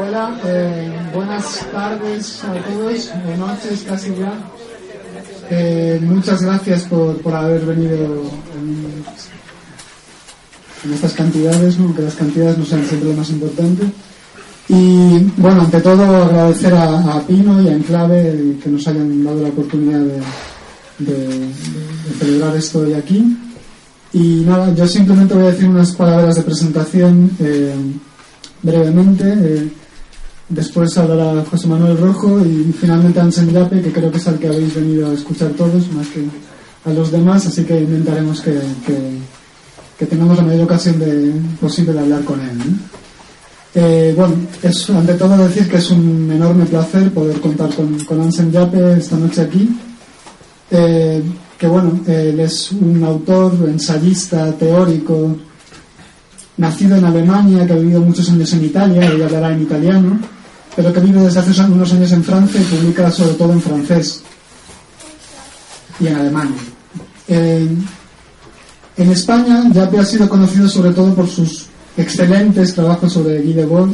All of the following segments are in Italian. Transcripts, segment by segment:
Hola, eh, buenas tardes a todos, o noches casi ya. Eh, muchas gracias por, por haber venido en, estas cantidades, aunque las cantidades no sean siempre lo más importante. Y bueno, ante todo agradecer a, Pino y a Enclave que nos hayan dado la oportunidad de, celebrar esto hoy aquí. Y nada, yo simplemente voy a decir unas palabras de presentación eh, brevemente. Después hablará José Manuel Rojo y finalmente Anselm Yape, que creo que es al que habéis venido a escuchar todos, más que a los demás, así que intentaremos que, que- tengamos la mayor ocasión de, posible de hablar con él. Eh, bueno, es ante todo decir que es un enorme placer poder contar con, con Anselm Yape esta noche aquí. Eh, que bueno, él es un autor, ensayista, teórico, nacido en Alemania, que ha vivido muchos años en Italia, y hablará en italiano, pero que vive desde hace unos años en Francia y publica sobre todo en francés y en alemán. En España, Yape ha sido conocido sobre todo por sus excelentes trabajos sobre Guy Debord.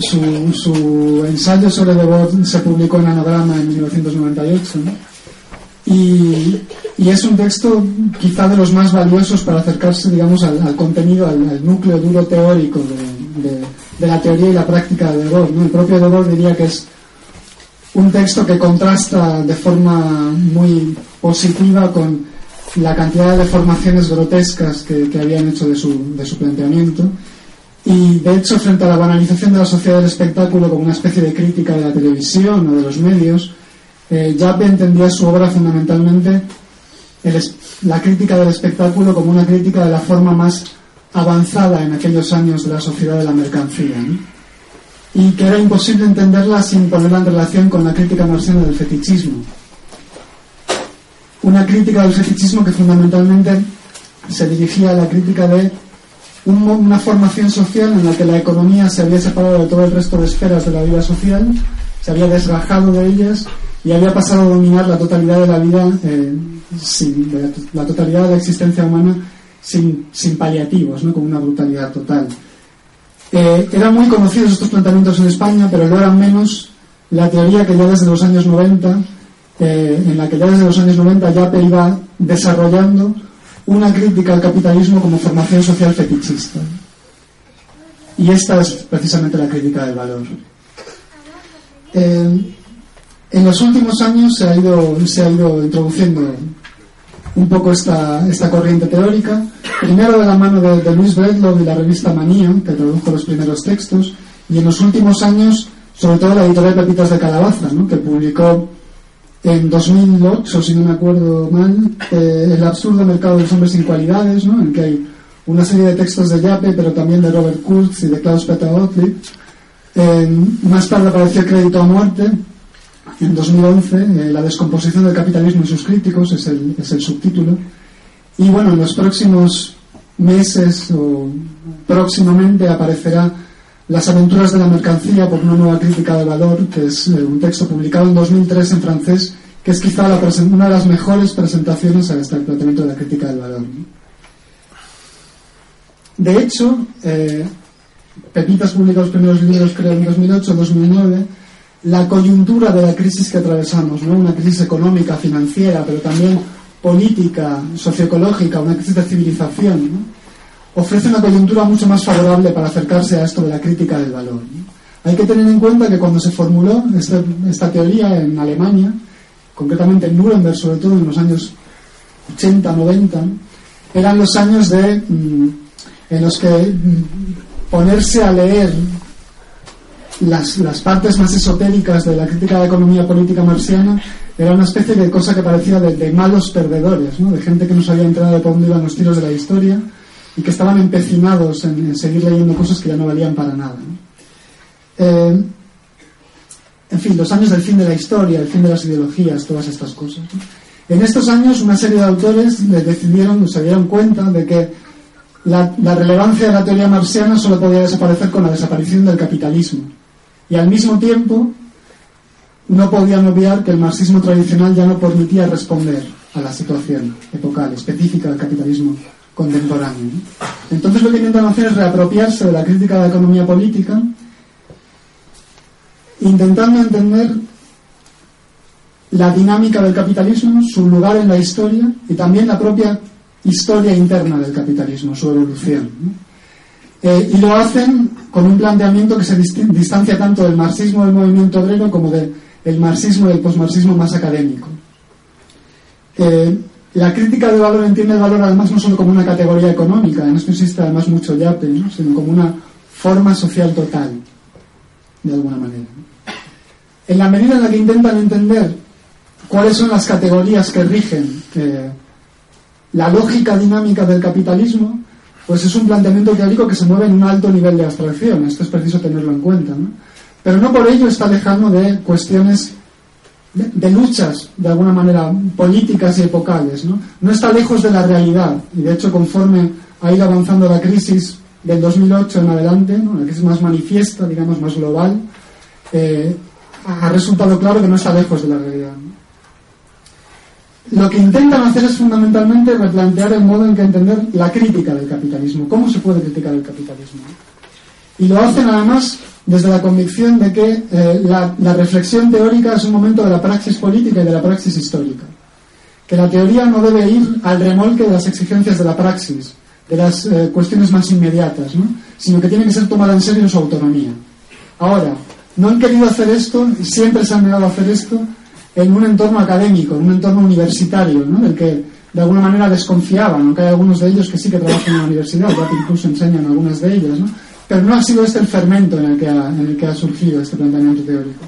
Su, su ensayo sobre Debord se publicó en Anagrama en 1998. ¿no? Y, y es un texto quizá de los más valiosos para acercarse, digamos, al, al contenido, al, al núcleo duro teórico de, de- de la teoría y la práctica de Debord. El propio Debord diría que es un texto que contrasta de forma muy positiva con la cantidad de deformaciones grotescas que, que habían hecho de su, de su planteamiento. Y de hecho, frente a la banalización de la sociedad del espectáculo como una especie de crítica de la televisión o de los medios, eh, entendía su obra fundamentalmente la crítica del espectáculo como una crítica de la forma más avanzada en aquellos años de la sociedad de la mercancía. ¿no? Y que era imposible entenderla sin ponerla en relación con la crítica marxiana del fetichismo. Una crítica del fetichismo que fundamentalmente se dirigía a la crítica de una formación social en la que la economía se había separado de todo el resto de esferas de la vida social, se había desgajado de ellas y había pasado a dominar la totalidad de la vida, eh, to- la totalidad de la existencia humana sin, sin paliativos, ¿no? con una brutalidad total. Eh, eran muy conocidos estos planteamientos en España, pero lo eran menos la teoría que ya desde los años 90, eh, en la que ya desde los años 90 Yape iba desarrollando una crítica al capitalismo como formación social fetichista. Y esta es precisamente la crítica del valor. Eh, en los últimos años se ha ido, se ha ido introduciendo un poco esta, esta corriente teórica, primero de la mano de, Luis Bredlow y la revista Manía, que tradujo los primeros textos, y en los últimos años, sobre todo la editorial Pepitas de Calabaza, ¿no? que publicó en 2008, si no me acuerdo mal, eh, El absurdo mercado de los hombres sin cualidades, ¿no? en que hay una serie de textos de Yape, pero también de Robert Kurz y de Klaus Peter. Eh, más tarde apareció Crédito a Muerte, en 2011, eh, La descomposición del capitalismo y sus críticos, es el, es el subtítulo. Y bueno, en los próximos meses o próximamente aparecerá Las aventuras de la mercancía por una nueva crítica de valor, que es eh, un texto publicado en 2003 en francés, que es quizá la una de las mejores presentaciones a este planteamiento de la crítica del valor. De hecho, eh, Pepitas publicó los primeros libros, creo, en 2008-2009. La coyuntura de la crisis que atravesamos, ¿no? una crisis económica, financiera, pero también política, socioecológica, una crisis de civilización, ofrece una coyuntura mucho más favorable para acercarse a esto de la crítica del valor. ¿no? Hay que tener en cuenta que cuando se formuló este- esta teoría en Alemania, concretamente en Nuremberg, sobre todo en los años 80-90, eran los años de, mm, en los que mm, ponerse a leer las, las partes más esotéricas de la crítica de la economía política marxiana era una especie de cosa que parecía de, malos perdedores, ¿no? de gente que no sabía entrado de dónde iban los tiros de la historia y que estaban empecinados en, seguir leyendo cosas que ya no valían para nada. Eh, en fin, los años del fin de la historia, el fin de las ideologías, todas estas cosas. En estos años, una serie de autores decidieron, se dieron cuenta de que la, la relevancia de la teoría marxiana solo podía desaparecer con la desaparición del capitalismo. Y al mismo tiempo, no podían obviar que el marxismo tradicional ya no permitía responder a la situación epocal, específica del capitalismo contemporáneo. Entonces lo que intentan hacer es reapropiarse de la crítica de la economía política intentando entender la dinámica del capitalismo, su lugar en la historia y también la propia historia interna del capitalismo, su evolución. Eh, y lo hacen con un planteamiento que se distancia tanto del marxismo del movimiento obrero como del marxismo y del posmarxismo más académico. Eh, la crítica del valor entiende el valor además no solo como una categoría económica, en esto existe además mucho yape, sino como una forma social total, de alguna manera. En la medida en la que intentan entender cuáles son las categorías que rigen eh, la lógica dinámica del capitalismo, pues es un planteamiento teórico que se mueve en un alto nivel de abstracción. Esto es preciso tenerlo en cuenta. ¿no? Pero no por ello está lejano de cuestiones de, luchas, de alguna manera, políticas y epocales. ¿no? no está lejos de la realidad. Y de hecho, conforme ha ido avanzando la crisis del 2008 en adelante, ¿no? la crisis más manifiesta, digamos, más global, eh, ha resultado claro que no está lejos de la realidad. Lo que intentan hacer es fundamentalmente replantear el modo en que entender la crítica del capitalismo, cómo se puede criticar el capitalismo. Y lo hacen además desde la convicción de que eh, la, reflexión teórica es un momento de la praxis política y de la praxis histórica. Que la teoría no debe ir al remolque de las exigencias de la praxis, de las eh, cuestiones más inmediatas, sino que tiene que ser tomada en serio su autonomía. Ahora, no han querido hacer esto, siempre se han negado a hacer esto, en un entorno académico, en un entorno universitario, ¿no? del que de alguna manera desconfiaban, aunque hay algunos de ellos que sí que trabajan en la universidad, ya que incluso enseñan algunas de ellas, ¿no? pero no ha sido este el fermento en el, que ha, en el que ha surgido este planteamiento teórico.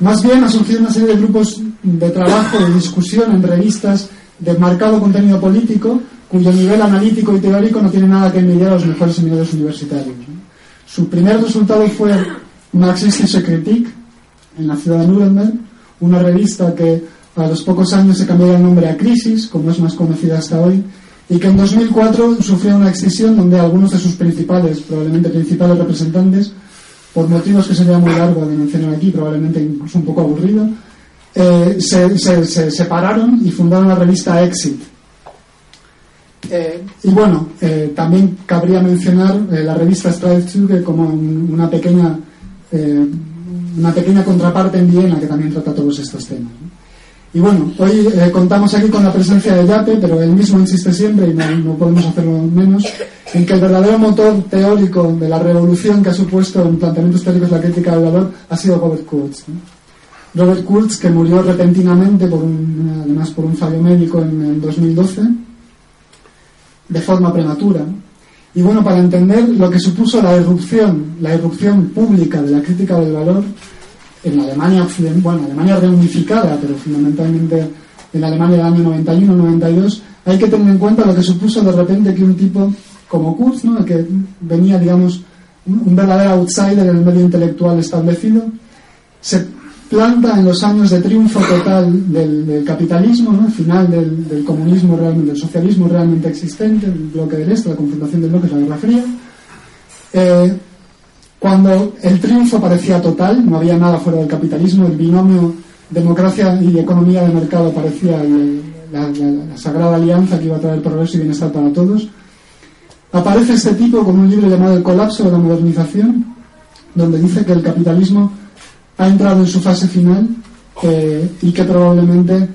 Más bien ha surgido una serie de grupos de trabajo, de discusión en revistas de marcado contenido político, cuyo nivel analítico y teórico no tiene nada que envidiar a los mejores seminarios universitarios. Su primer resultado fue Marxistische Kritik, en la ciudad de Nuremberg, una revista que a los pocos años se cambió el nombre a Crisis, como es más conocida hasta hoy, y que en 2004 sufrió una extinción donde algunos de sus principales, probablemente principales representantes, por motivos que sería muy largo de mencionar aquí, probablemente incluso un poco aburrido, eh, se, separaron y fundaron la revista Exit. Eh, y bueno, eh, también cabría mencionar la revista Streifzüge como una pequeña una pequeña contraparte en Viena que también trata todos estos temas. Y bueno, hoy eh, contamos aquí con la presencia de Yape, pero él mismo insiste siempre, y no, podemos hacerlo menos, en que el verdadero motor teórico de la revolución que ha supuesto en planteamientos teóricos la crítica del valor ha sido Robert Kurz. Robert Kurz, que murió repentinamente, por un, además por un fallo médico en, en 2012, de forma prematura. Y bueno, para entender lo que supuso la irrupción, la irrupción pública de la crítica del valor en Alemania bueno, Alemania reunificada, pero fundamentalmente en Alemania del año 91-92, hay que tener en cuenta lo que supuso de repente que un tipo como Kurz, ¿no? que venía, digamos, un, verdadero outsider en el medio intelectual establecido, se planta en los años de triunfo total del, capitalismo, ¿no? final del, comunismo realmente, del socialismo realmente existente, el bloque del este, la confrontación del bloque, la Guerra Fría. Eh, cuando el triunfo parecía total, no había nada fuera del capitalismo, el binomio democracia y economía de mercado parecía la, sagrada alianza que iba a traer progreso y bienestar para todos. Aparece este tipo con un libro llamado El colapso de la modernización, donde dice que el capitalismo ha entrado en su fase final eh, y que probablemente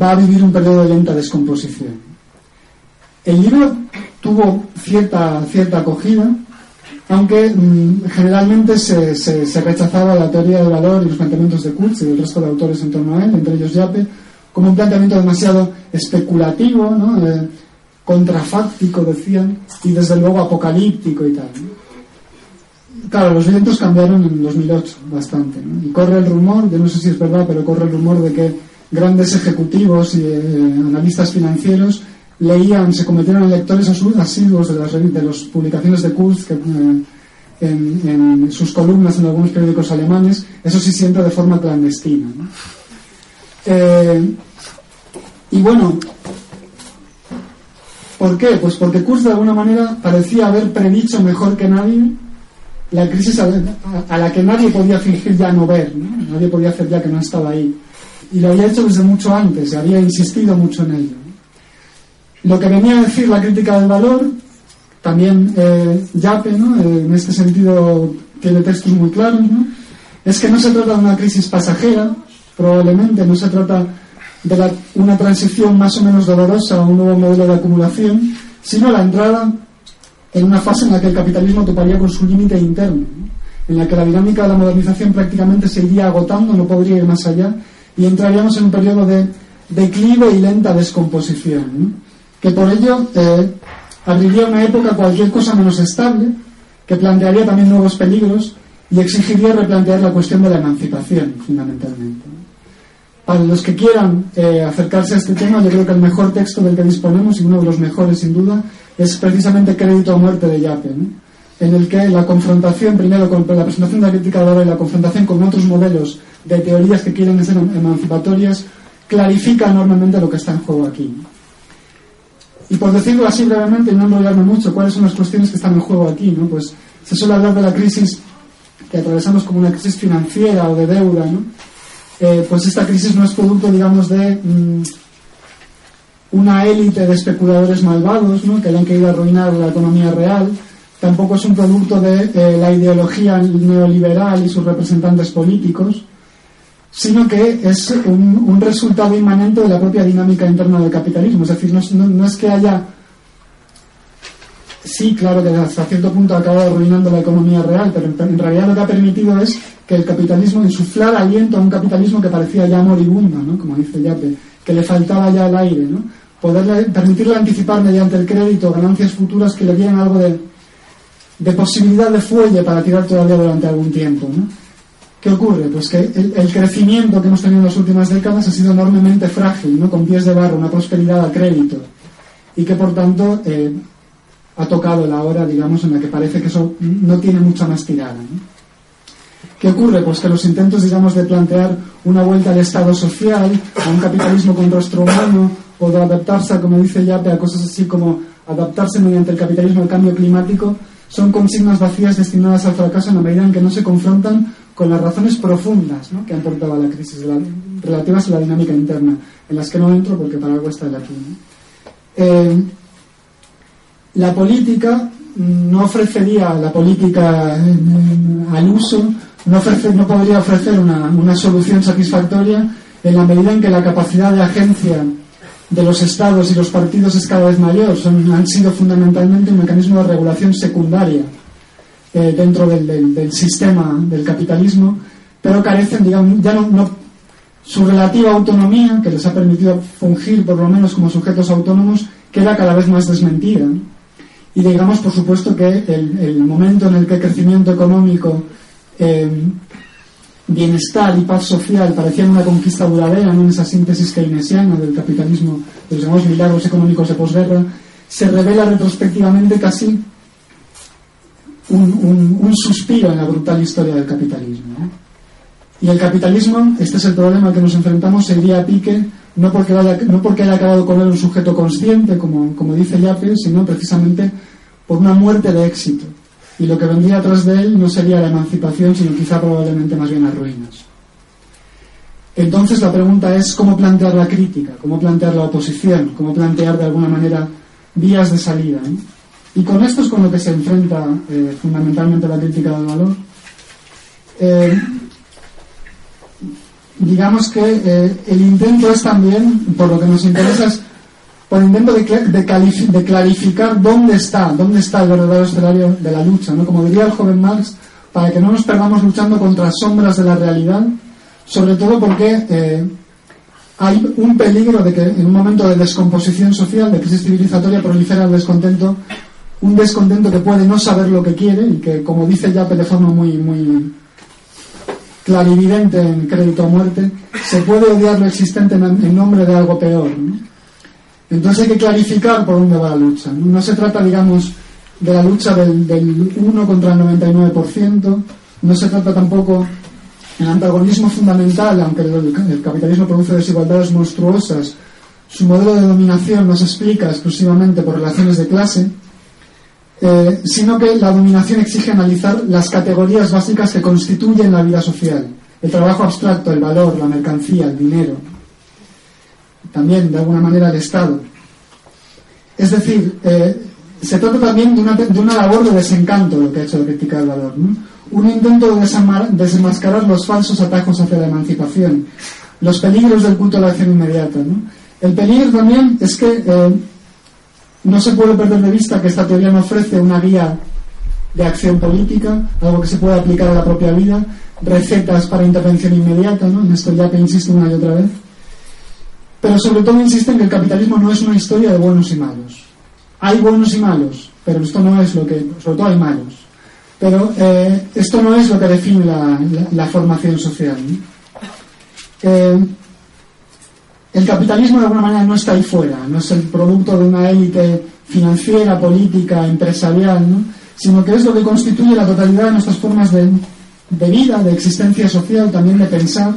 va a vivir un periodo de lenta descomposición. El libro tuvo cierta, cierta acogida, aunque mm, generalmente se, se, rechazaba la teoría del valor y los planteamientos de Kurz y del resto de autores en torno a él, entre ellos Yape, como un planteamiento demasiado especulativo, ¿no? Eh, contrafáctico, decían, y desde luego apocalíptico y tal. Claro, los vientos cambiaron en 2008 bastante. Y corre el rumor, yo no sé si es verdad, pero corre el rumor de que grandes ejecutivos y eh, analistas financieros leían, se cometieron lectores asiduos de las de las publicaciones de Kurz eh, en, sus columnas en algunos periódicos alemanes, eso sí siempre de forma clandestina. Eh, y bueno, ¿por qué? Pues porque Kurz de alguna manera parecía haber predicho mejor que nadie la crisis a, la que nadie podía fingir ya no ver, nadie podía hacer ya que no estaba ahí. Y lo había hecho desde mucho antes, y había insistido mucho en ello. Lo que venía a decir la crítica del valor, también eh, Yape, ¿no? Eh, en este sentido tiene textos muy claros, es que no se trata de una crisis pasajera, probablemente no se trata de una transición más o menos dolorosa a un nuevo modelo de acumulación, sino la entrada en una fase en la que el capitalismo toparía con su límite interno, en la que la dinámica de la modernización prácticamente se iría agotando, no podría ir más allá, y entraríamos en un periodo de declive y lenta descomposición, que por ello eh, abriría una época cualquier cosa menos estable, que plantearía también nuevos peligros y exigiría replantear la cuestión de la emancipación, fundamentalmente. Para los que quieran eh, acercarse a este tema, yo creo que el mejor texto del que disponemos, y uno de los mejores sin duda, es precisamente Crédito a muerte de Yape, en el que la confrontación, primero con la presentación de la crítica y la confrontación con otros modelos de teorías que quieren ser emancipatorias, clarifica enormemente lo que está en juego aquí. Y por decirlo así brevemente, no enrollarme mucho, ¿cuáles son las cuestiones que están en juego aquí? ¿no? Pues se suele hablar de la crisis que atravesamos como una crisis financiera o de deuda, ¿no? Eh, pues esta crisis no es producto, digamos, de mm, una élite de especuladores malvados ¿no? que hayan querido arruinar la economía real, tampoco es un producto de la ideología neoliberal y sus representantes políticos, sino que es un, resultado inmanente de la propia dinámica interna del capitalismo. Es decir, no, es que haya... Sí, claro que hasta cierto punto ha acabado arruinando la economía real, pero en realidad lo que ha permitido es que el capitalismo insuflara aliento a un capitalismo que parecía ya moribundo, ¿no? como dice Yape, que le faltaba ya el aire, ¿no? Poderle, permitirle anticipar mediante el crédito ganancias futuras que le dieran algo de, de posibilidad de fuelle para tirar todavía durante algún tiempo. ¿no? ¿Qué ocurre? Pues que el, crecimiento que hemos tenido en las últimas décadas ha sido enormemente frágil, ¿no? con pies de barro, una prosperidad a crédito, y que por tanto eh, ha tocado la hora, digamos, en la que parece que eso no tiene mucha más tirada. ¿no? ¿Qué ocurre? Pues que los intentos, digamos, de plantear una vuelta al Estado social, a un capitalismo con rostro humano, o de adaptarse, como dice Yape, a cosas así como adaptarse mediante el capitalismo al cambio climático, son consignas vacías destinadas al fracaso en la medida en que no se confrontan con las razones profundas que han portado a la crisis relativas a la dinámica interna, en las que no entro porque para algo está el aquí. Eh, la política no ofrecería la política al uso no, no podría ofrecer una, una solución satisfactoria en la medida en que la capacidad de agencia de los estados y los partidos es cada vez mayor. Son, han sido fundamentalmente un mecanismo de regulación secundaria eh, dentro del, del, sistema del capitalismo, pero carecen, digamos, ya no, su relativa autonomía, que les ha permitido fungir por lo menos como sujetos autónomos, queda cada vez más desmentida. Y digamos, por supuesto, que el, el momento en el que el crecimiento económico eh, bienestar y paz social parecían una conquista duradera en esa síntesis keynesiana del capitalismo, de los llamados milagros económicos de posguerra, se revela retrospectivamente casi un, suspiro en la brutal historia del capitalismo. Y el capitalismo, este es el problema al que nos enfrentamos, se iría a pique no porque, haya, no porque haya acabado con él un sujeto consciente, como, como dice Yape, sino precisamente por una muerte de éxito y lo que vendría atrás de él no sería la emancipación, sino quizá probablemente más bien las ruinas. Entonces la pregunta es cómo plantear la crítica, cómo plantear la oposición, cómo plantear de alguna manera vías de salida. Y con esto es con lo que se enfrenta eh, fundamentalmente la crítica del valor. Eh, digamos que eh, el intento es también, por lo que nos interesa, es por intento de, clarificar dónde está, dónde está el verdadero escenario de la lucha, ¿no? Como diría el joven Marx, para que no nos perdamos luchando contra sombras de la realidad, sobre todo porque eh, hay un peligro de que en un momento de descomposición social, de crisis civilizatoria, prolifera el descontento, un descontento que puede no saber lo que quiere y que, como dice Yape de forma muy, muy clarividente en Crédito a Muerte, se puede odiar lo existente en, nombre de algo peor. Entonces hay que clarificar por dónde va la lucha. No se trata, digamos, de la lucha del, del 1 contra el 99%, no se trata tampoco el antagonismo fundamental, aunque el, capitalismo produce desigualdades monstruosas, su modelo de dominación no se explica exclusivamente por relaciones de clase, eh, sino que la dominación exige analizar las categorías básicas que constituyen la vida social, el trabajo abstracto, el valor, la mercancía, el dinero, también de alguna manera el Estado. Es decir, eh, se trata también de una, de una, labor de desencanto lo que ha hecho la crítica del valor. un intento de desenmascarar los falsos atajos hacia la emancipación, los peligros del culto a la acción inmediata. El peligro también es que eh, no se puede perder de vista que esta teoría no ofrece una guía de acción política, algo que se puede aplicar a la propia vida, recetas para intervención inmediata, ¿no? en esto ya que insisto una y otra vez. Pero sobre todo insiste en que el capitalismo no es una historia de buenos y malos. Hay buenos y malos, pero esto no es lo que, sobre todo hay malos. Pero eh, esto no es lo que define la, formación social. Eh, el capitalismo de alguna manera no está ahí fuera, no es el producto de una élite financiera, política, empresarial, sino que es lo que constituye la totalidad de nuestras formas de vida, de existencia social, también de pensar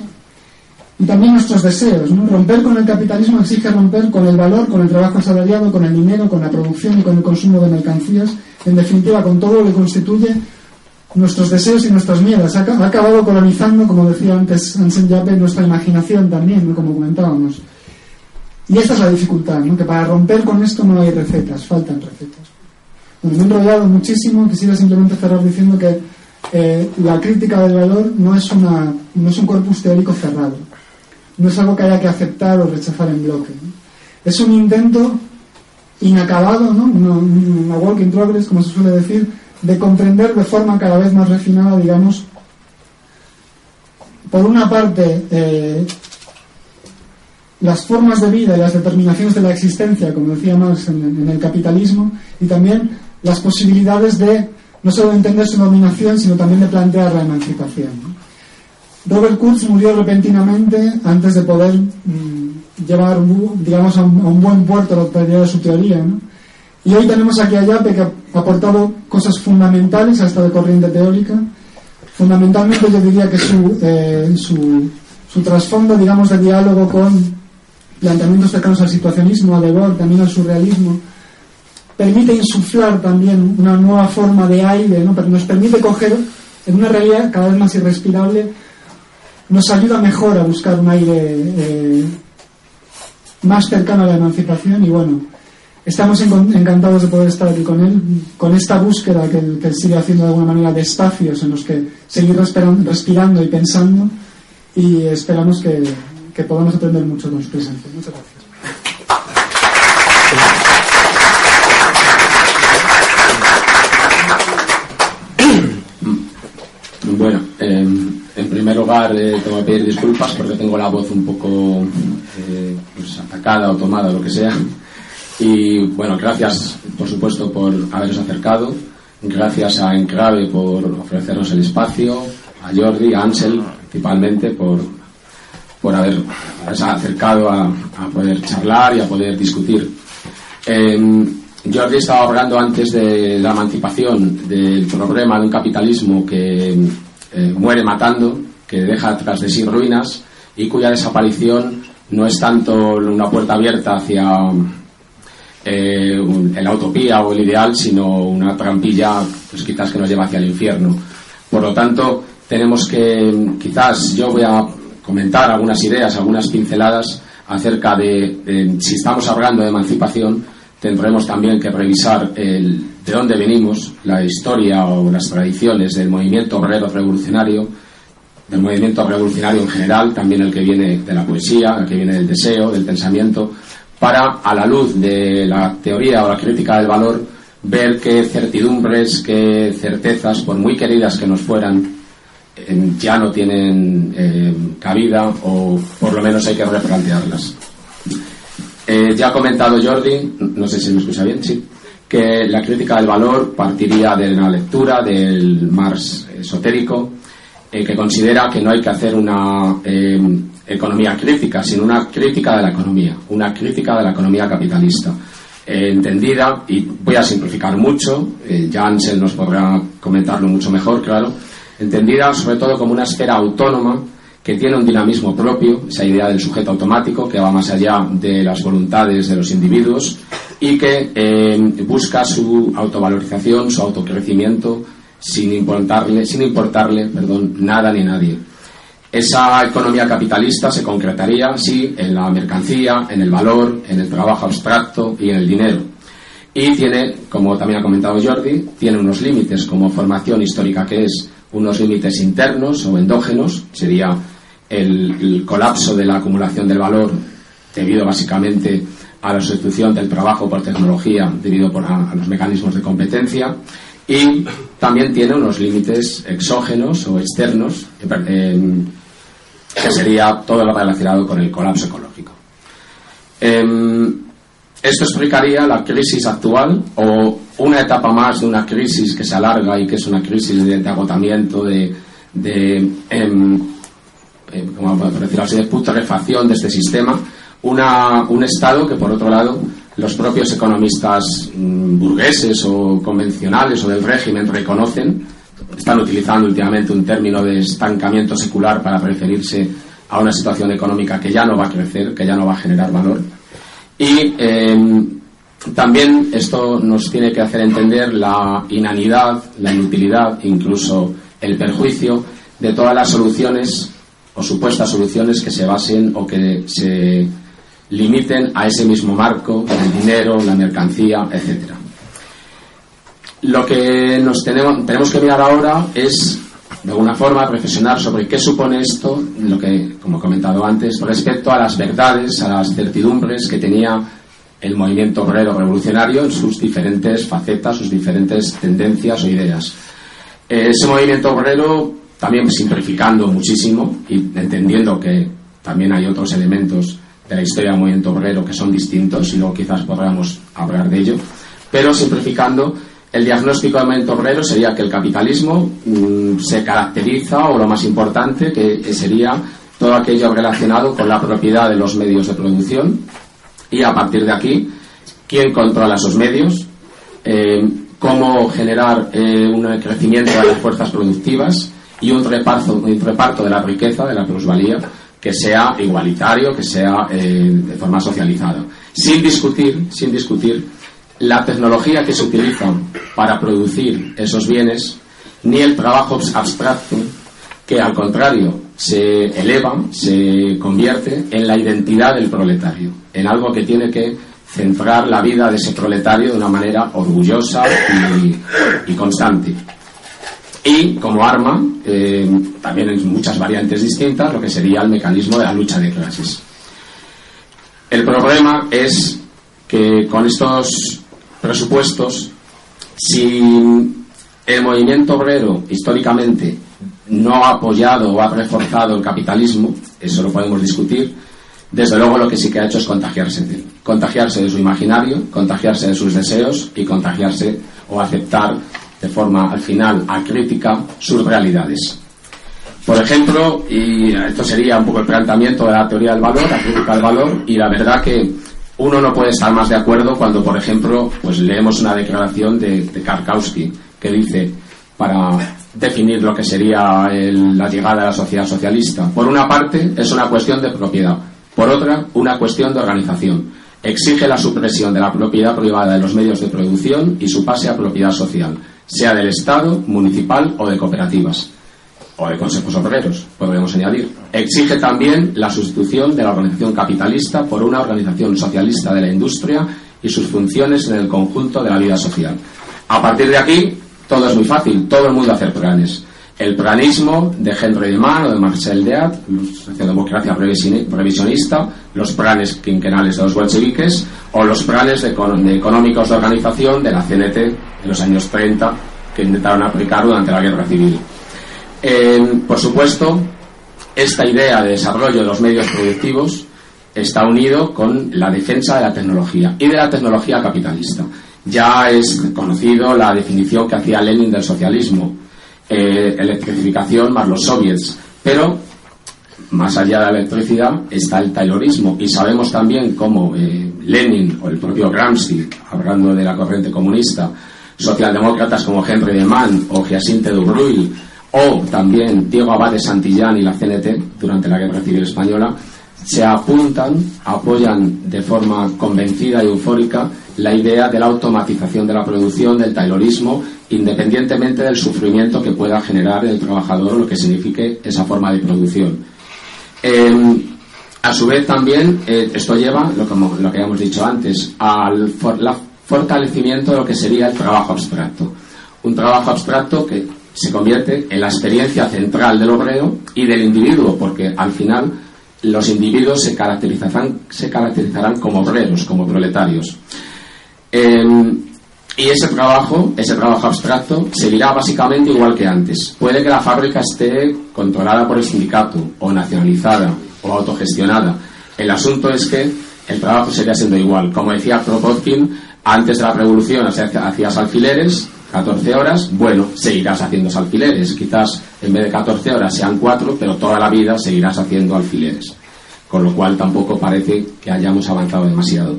y también nuestros deseos. Romper con el capitalismo exige romper con el valor, con el trabajo asalariado, con el dinero, con la producción y con el consumo de mercancías, en definitiva con todo lo que constituye nuestros deseos y nuestros miedos. Ha, acabado colonizando, como decía antes Ansen Yape, nuestra imaginación también, como comentábamos. Y esta es la dificultad, ¿no? que para romper con esto no hay recetas, faltan recetas. Bueno, me he enrollado muchísimo, quisiera simplemente cerrar diciendo que eh, la crítica del valor no es, una, no es un corpus teórico cerrado, no es algo que haya que aceptar o rechazar en bloque. Es un intento inacabado, ¿no? una work in progress, como se suele decir, de comprender de forma cada vez más refinada, digamos, por una parte, eh, las formas de vida y las determinaciones de la existencia, como decía Marx en, el capitalismo, y también las posibilidades de no solo entender su dominación, sino también de plantear la emancipación. Robert Kurz murió repentinamente antes de poder mm, llevar, digamos, a un, buen puerto la totalidad de su teoría. Y hoy tenemos aquí a Yape que ha aportado cosas fundamentales a esta corriente teórica. Fundamentalmente yo diría que su, eh, su, su trasfondo, digamos, de diálogo con planteamientos cercanos al situacionismo, a Debord, también al surrealismo, permite insuflar también una nueva forma de aire, ¿no? Pero nos permite coger en una realidad cada vez más irrespirable, nos ayuda mejor a buscar un aire eh, más cercano a la emancipación y bueno, estamos encantados de poder estar aquí con él, con esta búsqueda que, él sigue haciendo de alguna manera de espacios en los que seguir respirando y pensando y esperamos que, que podamos aprender mucho con su presencia. Muchas gracias. Bueno, em, en primer lugar eh, tengo que pedir disculpas porque tengo la voz un poco eh, pues, atacada o tomada, lo que sea. Y bueno, gracias por supuesto por haberos acercado. Gracias a Enclave por ofrecernos el espacio, a Jordi, a Ansel principalmente por, por haber acercado a, poder charlar y a poder discutir. Em, Jordi estaba hablando antes de la emancipación, del problema de un capitalismo que eh, muere matando, que deja tras de sí ruinas y cuya desaparición no es tanto una puerta abierta hacia eh, la utopía o el ideal, sino una trampilla, pues quizás que nos lleva hacia el infierno. Por lo tanto, tenemos que, quizás yo voy a comentar algunas ideas, algunas pinceladas acerca de, si estamos hablando de emancipación, tendremos también que revisar de dónde venimos, la historia o las tradiciones del movimiento obrero revolucionario, del movimiento revolucionario en general, también el que viene de la poesía, el que viene del deseo, del pensamiento, para, a la luz de la teoría o la crítica del valor, ver qué certidumbres, qué certezas, por muy queridas que nos fueran, ya no tienen eh, cabida o por lo menos hay que replantearlas. Eh, ya ha comentado Jordi, no sé si me escucha bien, sí, que la crítica del valor partiría de la lectura del Marx esotérico, eh, que considera que no hay que hacer una economía crítica, sino una crítica de la economía, una crítica de la economía capitalista. entendida, y voy a simplificar mucho, ya nos podrá comentarlo mucho mejor, claro, entendida sobre todo como una esfera autónoma que tiene un dinamismo propio, esa idea del sujeto automático que va más allá de las voluntades de los individuos y que eh, busca su autovalorización, su autocrecimiento sin importarle, sin importarle perdón, nada ni nadie. Esa economía capitalista se concretaría, sí, en la mercancía, en el valor, en el trabajo abstracto y en el dinero. Y tiene, como también ha comentado Jordi, tiene unos límites como formación histórica que es unos límites internos o endógenos, sería el, colapso de la acumulación del valor debido básicamente a la sustitución del trabajo por tecnología debido a, los mecanismos de competencia y también tiene unos límites exógenos o externos que sería todo lo relacionado con el colapso ecológico. Em, esto explicaría la crisis actual o una etapa más de una crisis que se alarga y que es una crisis de, agotamiento, de, em, em, decirlo así, de putrefacción de este sistema, una, un Estado que, por otro lado, los propios economistas mm, burgueses o convencionales o del régimen reconocen, están utilizando últimamente un término de estancamiento secular para referirse a una situación económica que ya no va a crecer, que ya no va a generar valor. Y em, también esto nos tiene que hacer entender la inanidad, la inutilidad, incluso el perjuicio de todas las soluciones o supuestas soluciones que se basen o que se limiten a ese mismo marco, el dinero, la mercancía, etc. Lo que nos tenemos, tenemos que mirar ahora es, de alguna forma, reflexionar sobre qué supone esto, lo que, como he comentado antes, respecto a las verdades, a las certidumbres que tenía el movimiento obrero revolucionario en sus diferentes facetas, sus diferentes tendencias o ideas. Ese movimiento obrero, también simplificando muchísimo y entendiendo que también hay otros elementos de la historia del movimiento obrero que son distintos y luego quizás podamos hablar de ello, pero simplificando, el diagnóstico del movimiento obrero sería que el capitalismo mm, se caracteriza, o lo más importante, que sería todo aquello relacionado con la propiedad de los medios de producción, y a partir de aquí, quién controla esos medios, eh, cómo generar eh, un crecimiento de las fuerzas productivas y un reparto, un reparto de la riqueza, de la plusvalía, que sea igualitario, que sea eh, de forma socializada. Sin discutir, sin discutir la tecnología que se utiliza para producir esos bienes, ni el trabajo abstracto, que al contrario se eleva, se convierte en la identidad del proletario, en algo que tiene que centrar la vida de ese proletario de una manera orgullosa y, constante. Y como arma, eh, también en muchas variantes distintas, lo que sería el mecanismo de la lucha de clases. El problema es que con estos presupuestos, si el movimiento obrero históricamente no ha apoyado o ha reforzado el capitalismo, eso lo podemos discutir, desde luego lo que sí que ha hecho es contagiarse de contagiarse de su imaginario, contagiarse de sus deseos y contagiarse o aceptar de forma al final acrítica sus realidades. Por ejemplo, y esto sería un poco el planteamiento de la teoría del valor, la crítica del valor, y la verdad que uno no puede estar más de acuerdo cuando, por ejemplo, pues leemos una declaración de, de Karkowski que dice para definir lo que sería la llegada a la sociedad socialista. Por una parte, es una cuestión de propiedad. Por otra, una cuestión de organización. Exige la supresión de la propiedad privada de los medios de producción y su pase a propiedad social, sea del Estado, municipal o de cooperativas. O de consejos obreros, podríamos añadir. Exige también la sustitución de la organización capitalista por una organización socialista de la industria y sus funciones en el conjunto de la vida social. A partir de aquí, todo es muy fácil, todo el mundo hace planes. El planismo de Henry de Man o de Marcel Deat, la socialdemocracia previsionista, los planes quinquenales de los bolcheviques o los planes económicos de organización de la CNT en los años 30 que intentaron aplicar durante la guerra civil. por supuesto, esta idea de desarrollo de los medios productivos está unido con la defensa de la tecnología y de la tecnología capitalista. Ya es conocido la definición que hacía Lenin del socialismo, eh, electrificación más los soviets, pero más allá de la electricidad está el taylorismo. Y sabemos también cómo eh, Lenin o el propio Gramsci, hablando de la corriente comunista, socialdemócratas como Henry de Man o Giacinte Dubreuil o también Diego Abad de Santillán y la CNT durante la Guerra Civil Española, se apuntan, apoyan de forma convencida y eufórica la idea de la automatización de la producción, del taylorismo, independientemente del sufrimiento que pueda generar el trabajador o lo que signifique esa forma de producción. Em, a su vez también eh, esto lleva, lo, como, lo que habíamos dicho antes, al fortalecimiento de lo que sería el trabajo abstracto. Un trabajo abstracto que se convierte en la experiencia central del obrero y del individuo, porque al final los individuos se caracterizarán, como obreros, como proletarios. Em, y ese trabajo, ese trabajo abstracto, seguirá básicamente igual que antes. Puede que la fábrica esté controlada por el sindicato, o nacionalizada, o autogestionada. El asunto es que el trabajo seguirá siendo igual. Como decía Kropotkin, antes de la revolución hacías alfileres, 14 horas, bueno, seguirás haciendo alfileres. Quizás en vez de 14 horas sean 4, pero toda la vida seguirás haciendo alfileres. Con lo cual tampoco parece que hayamos avanzado demasiado.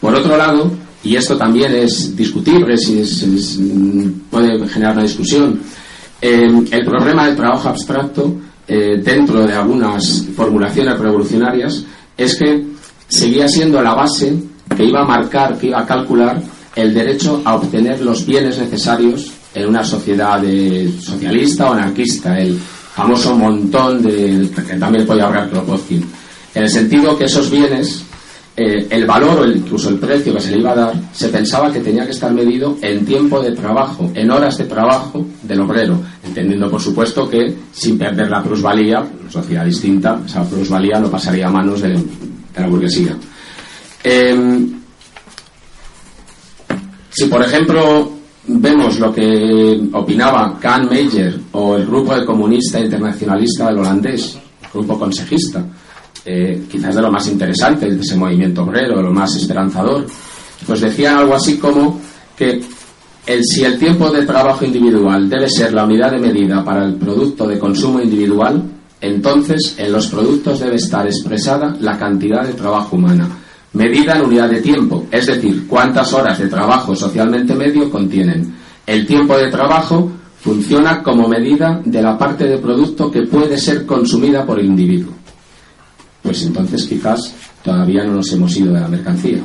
Por otro lado, y esto también es discutible, si puede generar una discusión, eh, el problema del trabajo abstracto eh, dentro de algunas formulaciones revolucionarias es que seguía siendo la base que iba a marcar, que iba a calcular el derecho a obtener los bienes necesarios en una sociedad socialista o anarquista, el famoso montón de, que también puede hablar Kropotkin, en el sentido que esos bienes eh, el valor o incluso el precio que se le iba a dar, se pensaba que tenía que estar medido en tiempo de trabajo, en horas de trabajo del obrero, entendiendo por supuesto que sin perder la plusvalía, una sociedad distinta, esa plusvalía no pasaría a manos de, la burguesía. Em, si por ejemplo vemos lo que opinaba Kahn Meyer o el grupo de comunista internacionalista del holandés, grupo consejista, eh, quizás de lo más interesante de ese movimiento obrero, de lo más esperanzador, pues decían algo así como que si el tiempo de trabajo individual debe ser la unidad de medida para el producto de consumo individual, entonces en los productos debe estar expresada la cantidad de trabajo humana, medida en unidad de tiempo, es decir, cuántas horas de trabajo socialmente medio contienen. El tiempo de trabajo funciona como medida de la parte de producto que puede ser consumida por el individuo pues entonces quizás todavía no nos hemos ido de la mercancía.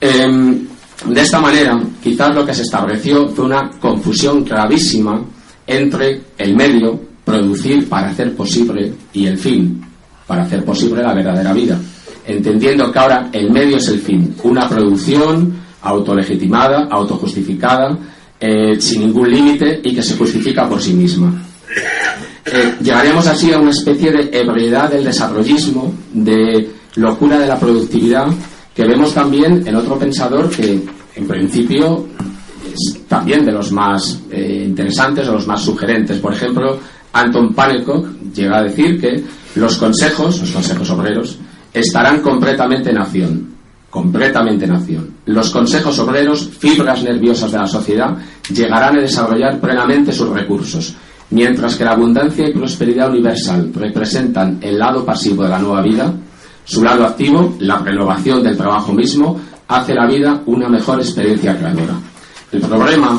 Em, de esta manera, quizás lo que se estableció fue una confusión gravísima entre el medio, producir para hacer posible, y el fin, para hacer posible la verdadera vida, entendiendo que ahora el medio es el fin, una producción autolegitimada, autojustificada, eh, sin ningún límite y que se justifica por sí misma. Eh, llegaríamos así a una especie de ebriedad del desarrollismo, de locura de la productividad, que vemos también en otro pensador que, en principio, es también de los más eh, interesantes o los más sugerentes. Por ejemplo, Anton Pannekoek llega a decir que los consejos, los consejos obreros, estarán completamente en acción. Completamente en acción. Los consejos obreros, fibras nerviosas de la sociedad, llegarán a desarrollar plenamente sus recursos Mientras que la abundancia y prosperidad universal representan el lado pasivo de la nueva vida, su lado activo, la renovación del trabajo mismo, hace la vida una mejor experiencia creadora. El problema,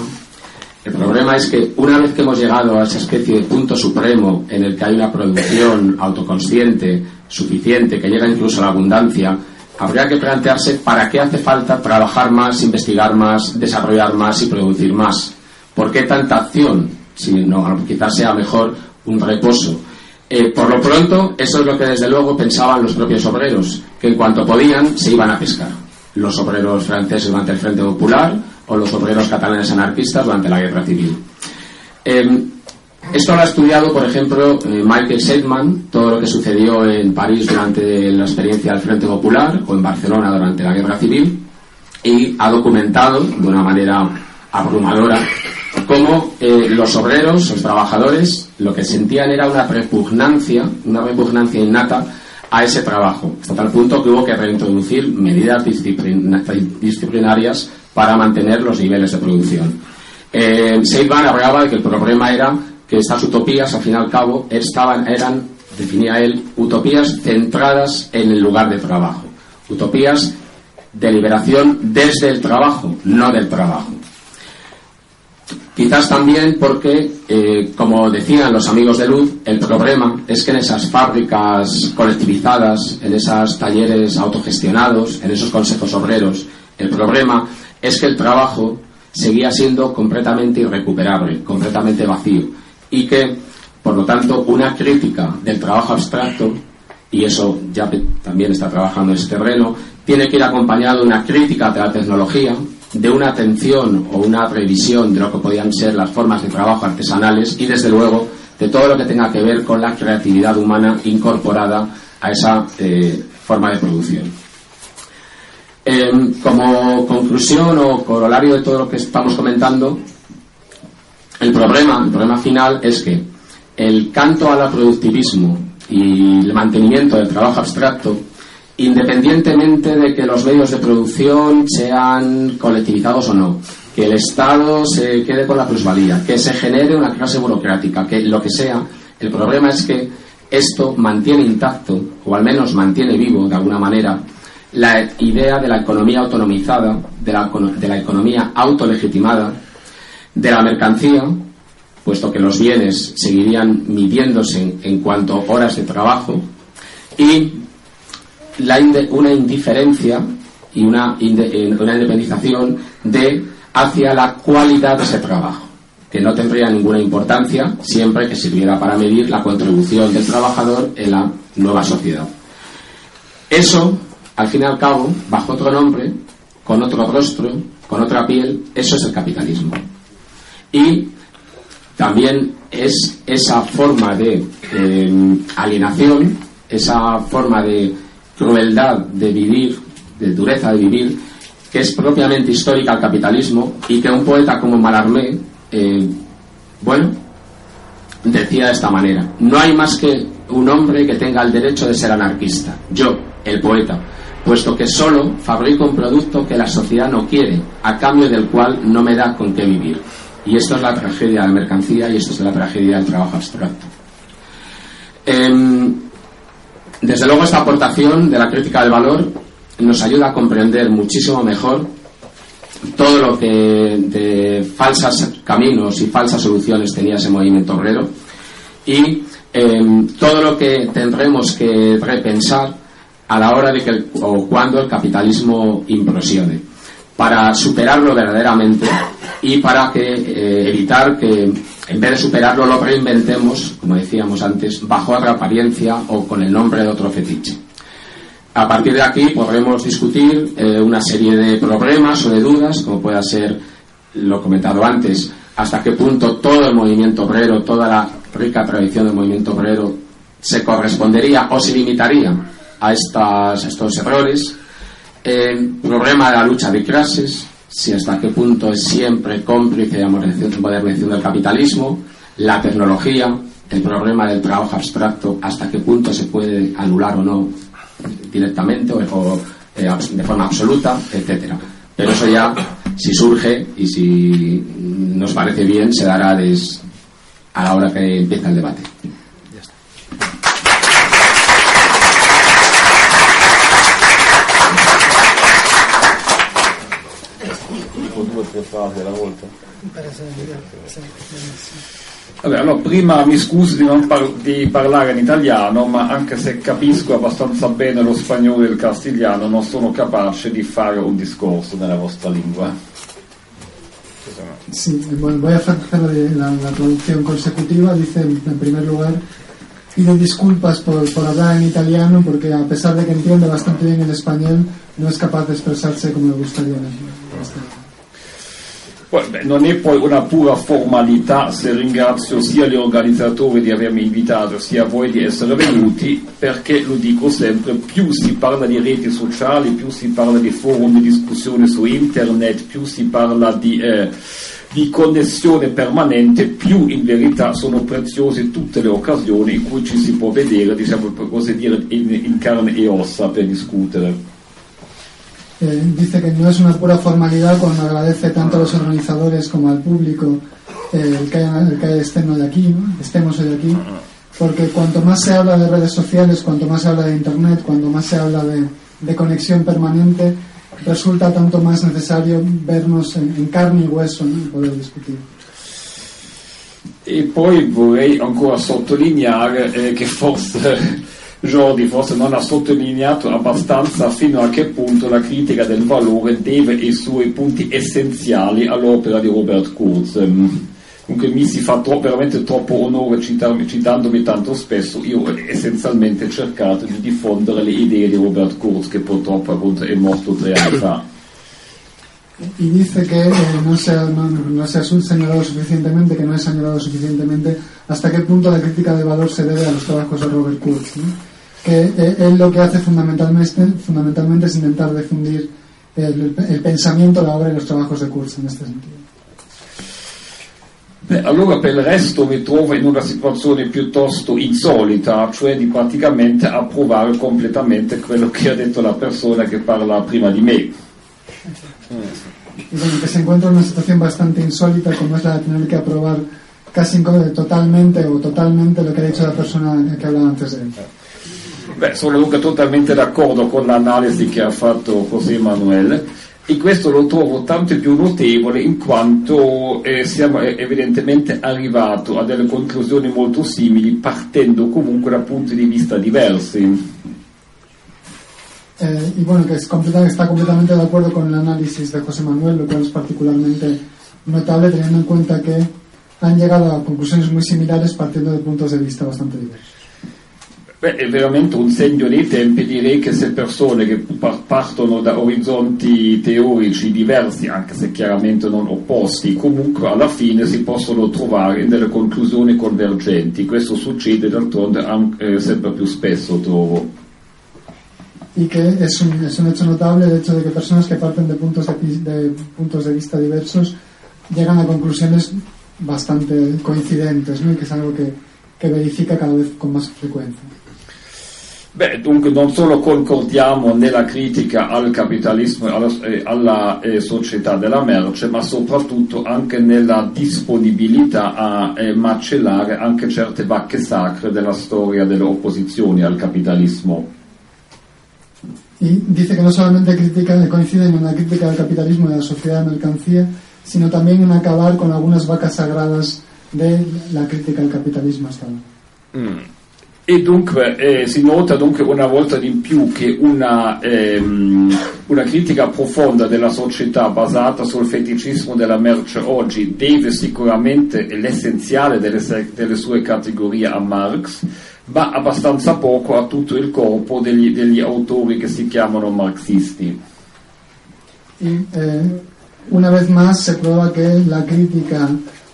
el problema es que una vez que hemos llegado a esa especie de punto supremo en el que hay una producción autoconsciente, suficiente, que llega incluso a la abundancia, habría que plantearse para qué hace falta trabajar más, investigar más, desarrollar más y producir más. ¿Por qué tanta acción? sino quizás sea mejor un reposo. Eh, por lo pronto, eso es lo que desde luego pensaban los propios obreros, que en cuanto podían se iban a pescar. Los obreros franceses durante el Frente Popular o los obreros catalanes anarquistas durante la Guerra Civil. Em, esto lo ha estudiado, por ejemplo, eh, Michael Seidman, todo lo que sucedió en París durante la experiencia del Frente Popular o en Barcelona durante la Guerra Civil y ha documentado de una manera abrumadora cómo eh, los obreros, los trabajadores, lo que sentían era una repugnancia, una repugnancia innata a ese trabajo, hasta tal punto que hubo que reintroducir medidas disciplinarias para mantener los niveles de producción. Eh, Seidman hablaba de que el problema era que estas utopías, al fin y al cabo, estaban, eran, definía él, utopías centradas en el lugar de trabajo, utopías de liberación desde el trabajo, no del trabajo. Quizás también porque, eh, como decían los amigos de Luz, el problema es que en esas fábricas colectivizadas, en esos talleres autogestionados, en esos consejos obreros, el problema es que el trabajo seguía siendo completamente irrecuperable, completamente vacío, y que, por lo tanto, una crítica del trabajo abstracto, y eso ya también está trabajando en ese terreno, tiene que ir acompañado de una crítica de la tecnología, de una atención o una revisión de lo que podían ser las formas de trabajo artesanales y desde luego de todo lo que tenga que ver con la creatividad humana incorporada a esa eh, forma de producción. Em, como conclusión o corolario de todo lo que estamos comentando, el problema, el problema final es que el canto al productivismo y el mantenimiento del trabajo abstracto, independientemente de que los medios de producción sean colectivizados o no, que el Estado se quede con la plusvalía, que se genere una clase burocrática, que lo que sea, el problema es que esto mantiene intacto, o al menos mantiene vivo de alguna manera, la idea de la economía autonomizada, de la, de la economía autolegitimada, de la mercancía, puesto que los bienes seguirían midiéndose en, cuanto a horas de trabajo, y una indiferencia y una, eh, una independización de hacia la cualidad de ese trabajo, que no tendría ninguna importancia siempre que sirviera para medir la contribución del trabajador en la nueva sociedad. Eso, al fin y al cabo, bajo otro nombre, con otro rostro, con otra piel, eso es el capitalismo. Y también es esa forma de eh, alienación, esa forma de crueldad de vivir, de dureza de vivir, que es propiamente histórica al capitalismo y que un poeta como Malarmé, eh, bueno, decía de esta manera, no hay más que un hombre que tenga el derecho de ser anarquista, yo, el poeta, puesto que solo fabrico un producto que la sociedad no quiere, a cambio del cual no me da con qué vivir. Y esto es la tragedia de la mercancía y esto es la tragedia del trabajo abstracto. Em, desde luego esta aportación de la crítica del valor nos ayuda a comprender muchísimo mejor todo lo que de falsos caminos y falsas soluciones tenía ese movimiento obrero y em, todo lo que tendremos que repensar a la hora de que o cuando el capitalismo implosione para superarlo verdaderamente y para que eh, evitar que en vez de superarlo lo reinventemos, como decíamos antes, bajo otra apariencia o con el nombre de otro fetiche. A partir de aquí podremos discutir eh, una serie de problemas o de dudas, como pueda ser lo comentado antes, hasta qué punto todo el movimiento obrero, toda la rica tradición del movimiento obrero se correspondería o se limitaría a, estas, a estos errores, el problema de la lucha de clases, si hasta qué punto es siempre cómplice de la modernización del capitalismo, la tecnología, el problema del trabajo abstracto, hasta qué punto se puede anular o no directamente o, eh, de forma absoluta, etcétera. Pero eso ya, si surge y si nos parece bien, se dará a la hora que empieza el debate. Frasi alla volta. Vabbè, allora, prima mi scuso di, par- di, parlare in italiano, ma anche se capisco abbastanza bene lo spagnolo e il castigliano, non sono capace di fare un discorso nella vostra lingua. Sí, voy a hacer la, la, traducción consecutiva. Dice, en primer lugar, pido disculpas por, por, hablar en italiano porque a pesar de que entiende bastante bien el español, no es capaz de expresarse como le gustaría. Non è poi una pura formalità se ringrazio sia gli organizzatori di avermi invitato sia voi di essere venuti perché lo dico sempre più si parla di reti sociali più si parla di forum di discussione su internet più si parla di, eh, di connessione permanente più in verità sono preziose tutte le occasioni in cui ci si può vedere diciamo per così dire in, in carne e ossa per discutere Eh, dice que no es una pura formalidad cuando agradece tanto a los organizadores como al público eh, el, que el, que estén hoy aquí, estemos hoy aquí, porque cuanto más se habla de redes sociales, cuanto más se habla de Internet, cuanto más se habla de, de conexión permanente, resulta tanto más necesario vernos en, carne y hueso ¿no? y poder discutir. E poi vorrei ancora sottolineare eh, che forse Jordi forse non ha sottolineato abbastanza fino a che punto la critica del valore deve i suoi punti essenziali all'opera di Robert Kurz. Comunque mi si fa tro- veramente troppo onore citarmi, citandomi tanto spesso, io ho essenzialmente cercato di diffondere le idee di Robert Kurz che purtroppo appunto è morto tre anni fa. dice que eh, no, se no, no se ha señalado suficientemente, que no es señalado suficientemente hasta qué punto la crítica de valor se debe a los trabajos de Robert Kurz. ¿no? Que eh, él lo que hace fundamentalmente, fundamentalmente es intentar difundir el, el pensamiento, la obra y los trabajos de Kurz en este sentido. Beh, allora per il resto mi trovo in una situazione piuttosto insolita, cioè di praticamente approvare completamente quello che ha detto la persona che parla prima di me. Y bueno, que se encuentra en una situación bastante insólita como es la de tener que aprobar casi en- totalmente o totalmente lo que ha dicho la persona que hablaba antes de él. Beh, sono dunque totalmente d'accordo con l'analisi che ha fatto José Manuel e questo lo trovo tanto più notevole in quanto eh, siamo eh, evidentemente arrivati a delle conclusioni molto simili partendo comunque da punti di vista diversi. Eh, y bueno, que es completa- está completamente de acuerdo con el análisis de José Manuel, lo cual es particularmente notable teniendo en cuenta que han llegado a conclusiones muy similares partiendo de puntos de vista bastante diversos. Beh, è veramente un segno dei tempi, direi che se persone che par- partono da orizzonti teorici diversi, anche se chiaramente non opposti, comunque alla fine si possono trovare delle conclusioni convergenti. Questo succede d'altronde anche, eh, sempre più spesso, trovo. Y que es un, es un hecho notable que parten de puntos de, pi- de puntos de vista diversos llegan a conclusiones bastante coincidentes, ¿no? y que es verifica cada vez con más frecuencia. Beh, dunque non solo concordiamo nella critica al capitalismo e alla, eh, alla, eh, società della merce, ma soprattutto anche nella disponibilità a eh, macellare anche certe vacche sacre della storia delle opposizioni al capitalismo. Y dice que no solamente critica, coincide en una crítica del capitalismo y de la sociedad de mercancía, sino también en acabar con algunas vacas sagradas de la crítica al capitalismo hasta ahora. E dunque eh, si nota dunque una volta di più che una, ehm, una critica profonda della società basata sul feticismo della merce oggi deve sicuramente l'essenziale delle, delle sue categorie a Marx, ma abbastanza poco a tutto il corpo degli, degli autori che si chiamano marxisti. Y eh, una vez más se prueba que la crítica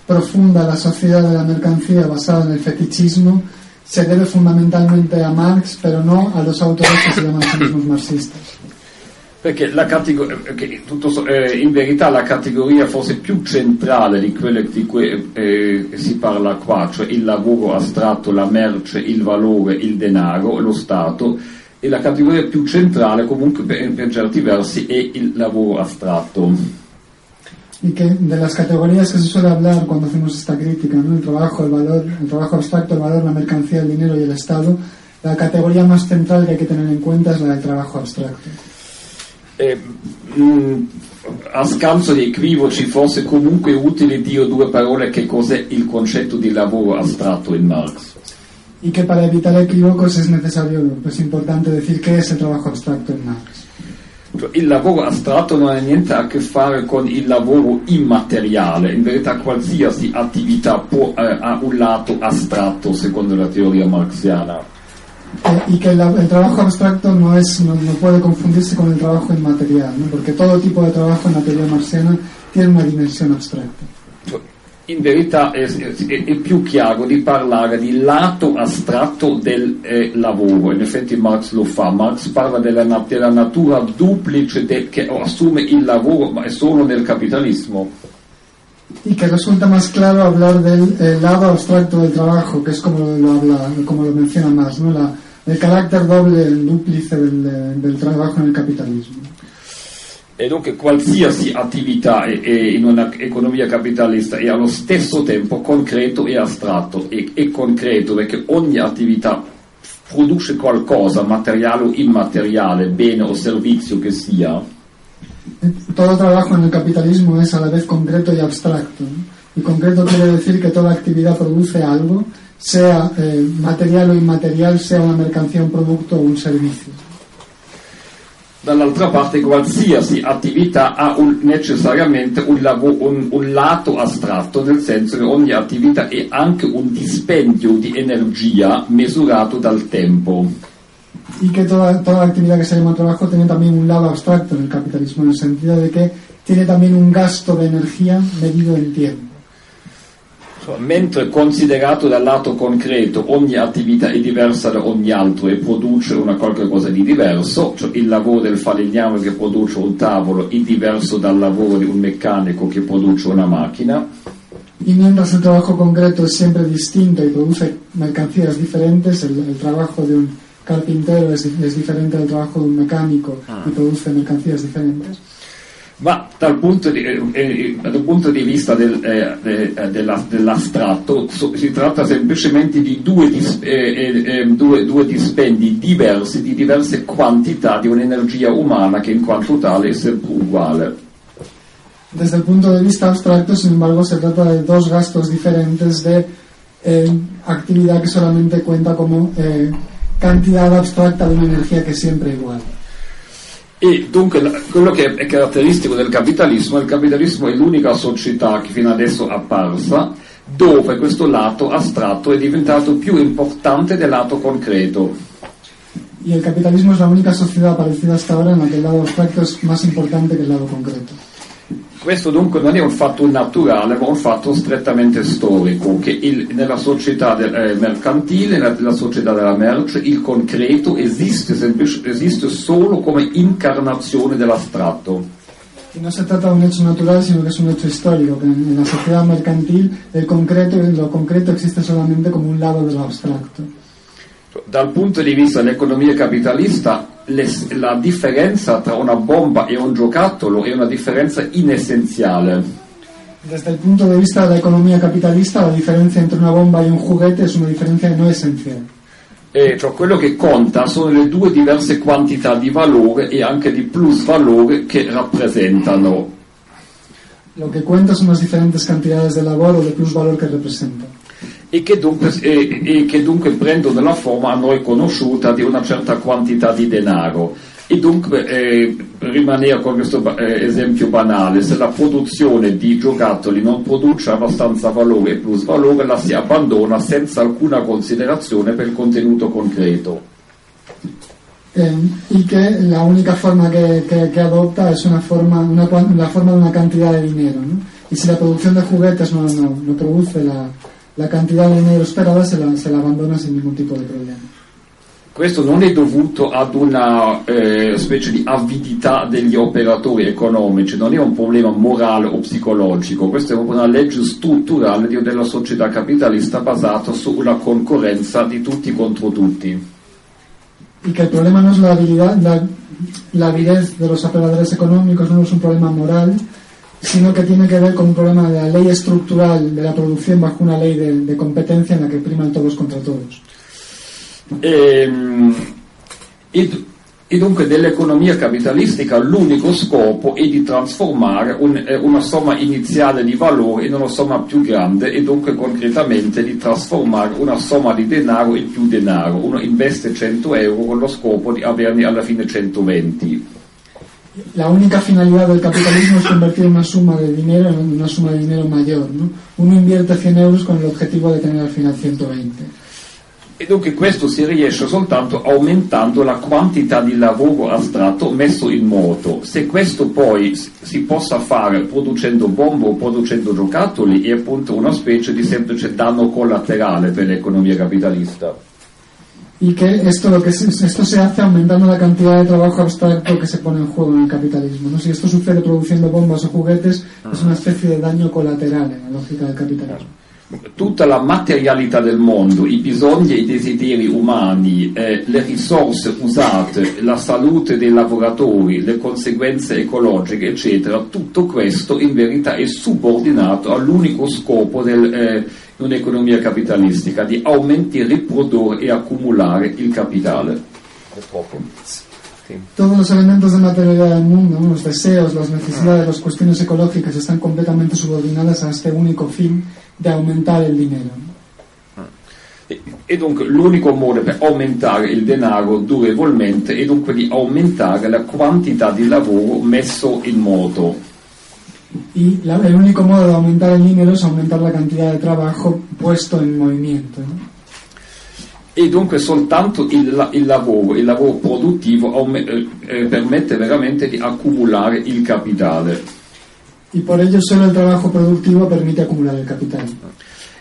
profunda a la sociedad de la mercancía basada en el fetichismo se debe fundamentalmente a Marx, pero no a los autores que se llaman a sí mismos marxistas. Perché eh, che tutto eh, in verità la categoria forse più centrale di quelle di cui eh, si parla qua, cioè il lavoro astratto, la merce, il valore, il denaro, lo Stato, e la categoria più centrale comunque per, per certi versi è il lavoro astratto. Y que de las categorías que se suele hablar cuando hacemos esta crítica, ¿no? el trabajo, el valor, el trabajo abstracto, el valor, la mercancía, el dinero y el Estado, la categoría más central que hay que tener en cuenta es la del trabajo abstracto. Eh, mh, a scanso di equivoci forse comunque utile dire due parole che cos'è il concetto di lavoro astratto in Marx. Y que para evitar equívocos es necesario, es importante decir qué es el trabajo abstracto en Marx. Il lavoro astratto non ha niente a che fare con il lavoro immateriale, in verità qualsiasi attività può, eh, ha un lato astratto secondo la teoria marxiana. Eh, y que la- el trabajo abstracto no, es, no, no puede confundirse con el trabajo inmaterial, ¿no? porque todo tipo de trabajo en la teoría marxiana tiene una dimensión abstracta. In verità è, è- è più chiaro di parlare di lato astratto del eh, lavoro, in effetti Marx lo fa, Marx parla della, della natura duplice de- che assume il lavoro, ma è solo nel capitalismo. Y que resulta más claro hablar del eh, lado abstracto del trabajo, que es como lo, habla, como lo menciona más, ¿no? La, el carácter doble, el dúplice del, del trabajo en el capitalismo. E dunque qualsiasi attività è- è in un'economia capitalista è allo stesso tempo concreto e astratto. E è concreto perché ogni attività produce qualcosa, materiale o immateriale, bene o servizio che sia, Todo trabajo en el capitalismo es a la vez concreto y abstracto. Y concreto quiere decir que toda actividad produce algo, sea eh, material o inmaterial, sea una mercancía, un producto o un servicio. Dall'altra parte qualsiasi attività ha un- necessariamente un, lavo- un- un lato astratto, nel senso che ogni attività è anche un dispendio di energia misurato dal tempo. Y que toda, toda actividad que se llama trabajo tiene también un lado abstracto en el capitalismo, en el sentido de que tiene también un gasto de energía medido en tiempo. Mentre considerato dal lato concreto ogni attività è diversa da ogni altro e produce una qualche cosa di diverso, cioè il lavoro del falegname che produce un tavolo è diverso dal lavoro di un meccanico che produce una macchina. Y mientras el trabajo concreto es siempre distinto y produce mercancías diferentes, el, el trabajo de un carpintero es, es diferente del trabajo de un mecánico y produce mercancías diferentes. Ma dal punto di, eh, eh, dal punto di vista del, eh, de- della- dell'astratto so- si tratta semplicemente di due, dis- eh, eh, eh, due- due dispendi diversi di diverse quantità di un'energia umana che in quanto tale è sempre uguale. Desde el punto de vista abstracto, sin embargo, se trata de dos gastos diferentes de eh, actividad que solamente cuenta como eh, cantidad abstracta de una energía que es siempre igual. E dunque quello che è caratteristico del capitalismo, il capitalismo è l'unica società che fino adesso è apparsa dove questo lato astratto è diventato più importante del lato concreto. Y el capitalismo es la única sociedad aparecida hasta ahora en la que el lado abstracto es más importante que el lado concreto. Questo dunque non è un fatto naturale, ma un fatto strettamente storico, che il- nella società del- eh, mercantile, nella, nella società della merce, il concreto esiste, semplic- esiste solo come incarnazione dell'astratto. Y no se trata de un hecho natural, sino que es un hecho histórico, que en, en la sociedad mercantil el concreto, lo concreto existe solamente como un lado de lo abstracto. Dal punto di vista dell'economia capitalista, le- la differenza tra una bomba e un giocattolo è una differenza inessenziale. Desde el punto de vista de la economía capitalista, la diferencia entre una bomba y un juguete es una diferencia no esencial. E cioè quello che conta sono le due diverse quantità di valore e anche di plusvalore che rappresentano. Lo que cuenta son las diferentes cantidades de labor o de plusvalor que representan. E che, dunque, e- e che dunque prendono la forma a noi conosciuta di una certa quantità di denaro. E dunque, eh, rimanere con questo eh, esempio banale, se la produzione di giocattoli non produce abbastanza valore e plusvalore, la si abbandona senza alcuna considerazione per il contenuto concreto. Eh, y que la única forma que, que- que adopta es una forma, una, la forma de una cantidad de dinero. ¿no? Y si la producción de juguetes no, no, no produce la, la cantidad de dinero esperada, se la, se la abandona sin ningún tipo de problema. Questo non è dovuto ad una eh, specie di avidità degli operatori economici, non è un problema morale o psicologico, questa è una legge strutturale di- della società capitalista basata su una concorrenza di tutti contro tutti. Y que el problema no es la habilidad, la, la avidez de los operadores económicos, no es un problema moral, sino que tiene que ver con un problema de la ley estructural de la producción bajo una ley de, de competencia en la que priman todos contra todos. Ehm, E, e dunque dell'economia capitalistica l'unico scopo è di trasformare un- eh, una somma iniziale di valore in una somma più grande e dunque concretamente di trasformare una somma di denaro in più denaro. Uno investe 100 euro con lo scopo di averne alla fine 120. La única finalidad del capitalismo es convertir una suma de dinero en una suma de dinero mayor. ¿no? Uno invierte 100 euros con el objetivo de tener al final 120. E dunque questo si riesce soltanto aumentando la quantità di lavoro astratto messo in moto. Se questo poi si possa fare producendo bombe o producendo giocattoli è appunto una specie di semplice danno collaterale per l'economia capitalista. Y que esto, lo que se, esto se hace aumentando la cantidad de trabajo abstracto que se pone en juego en el capitalismo. ¿no? Si esto sucede produciendo bombas o juguetes, es una especie de daño colateral en la lógica del capitalismo. Tutta la materialità del mondo, i bisogni e i desideri umani, eh, le risorse usate, la salute dei lavoratori, le conseguenze ecologiche, eccetera, tutto questo in verità è subordinato all'unico scopo del, eh, di un'economia capitalistica, di aumentare, riprodurre e accumulare il capitale. Todos los elementos de materialidad del mundo, ¿no? los deseos, las necesidades, las cuestiones ecológicas están completamente subordinadas a este único fin de aumentar el dinero. ¿no? E, e dunque l'unico modo per aumentare il denaro durevolmente è dunque di aumentare la quantità di lavoro messo in moto. Y la- el único modo de aumentar el dinero es aumentar la cantidad de trabajo puesto en movimiento. ¿no? E dunque soltanto il, il lavoro, il lavoro produttivo aume- eh, eh, permette veramente di accumulare il capitale. Y por ello solo el trabajo productivo permite acumular el capital.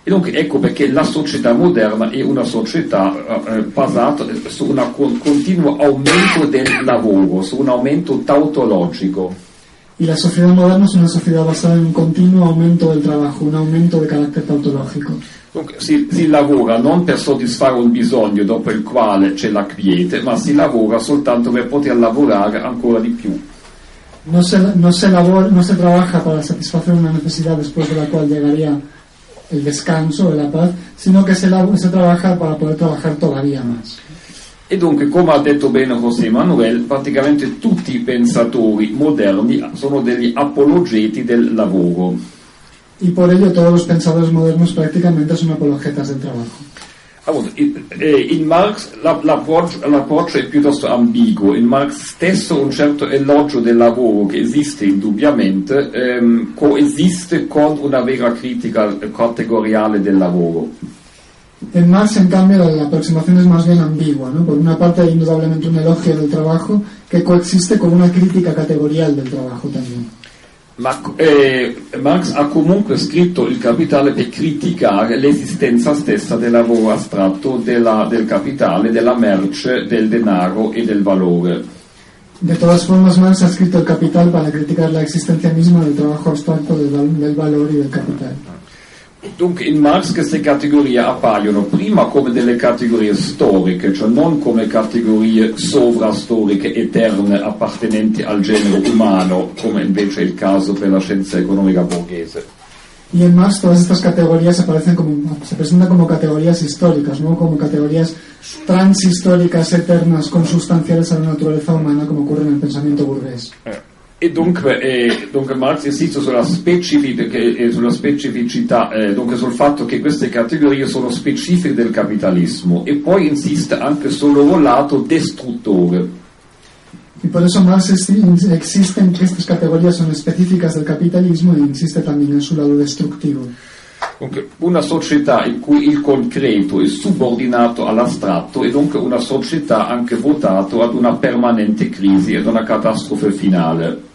E donc ecco perché la società moderna è una società eh, basata su un continuo aumento del lavoro, su un aumento tautologico. Y la sociedad moderna es una sociedad basada en un continuo aumento del trabajo, un aumento de carácter tautológico. Dunque, si, si, lavora non per soddisfare un bisogno dopo il quale c'è la quiete, ma si lavora soltanto per poter lavorare ancora di più. No se, no se, labor, no se trabaja para satisfacer una necesidad después de la cual llegaría el descanso, la paz, sino che se, se trabaja para poder trabajar todavía más. E dunque, come ha detto bene José Manuel, praticamente tutti i pensatori moderni sono degli apologeti del lavoro. Y por ello todos los pensadores modernos prácticamente son apologetas del trabajo. Allora, in, eh, Marx l'approccio, l'approccio, è piuttosto ambiguo. In Marx stesso un certo elogio del lavoro che esiste indubbiamente ehm, coesiste con una vera critica categoriale del lavoro. En Marx, en cambio, la aproximación es más bien ambigua. ¿no? Por una parte hay indudablemente un elogio del trabajo que coexiste con una crítica categorial del trabajo también. Ma eh, Marx ha comunque scritto il capitale per criticare l'esistenza stessa del lavoro astratto, della, del capitale, della merce, del denaro e del valore. De todas formas, Marx ha scritto il capitale per criticare la existencia misma del trabajo abstracto, del, del valore e del capitale. Dunque in Marx queste categorie appaiono prima come delle categorie storiche, cioè non come categorie sovrastoriche eterne appartenenti al genere umano, come invece è il caso per la scienza economica borghese. Y en Marx todas estas categorías aparecen como, se presentan como categorías históricas, no como categorías transhistóricas eternas consustanciales a la naturaleza umana, como ocurre en el pensamiento burgués. Eh. E dunque, eh, dunque, Marx insiste sulla, specific- sulla specificità, eh, dunque sul fatto che queste categorie sono specifiche del capitalismo e poi insiste anche sul loro lato destruttore. Y por eso Marx existe en que estas categorías son específicas del capitalismo e insiste también en su lado destructivo. Una società in cui il concreto è subordinato all'astratto è dunque una società anche votata ad una permanente crisi, ad una catastrofe finale.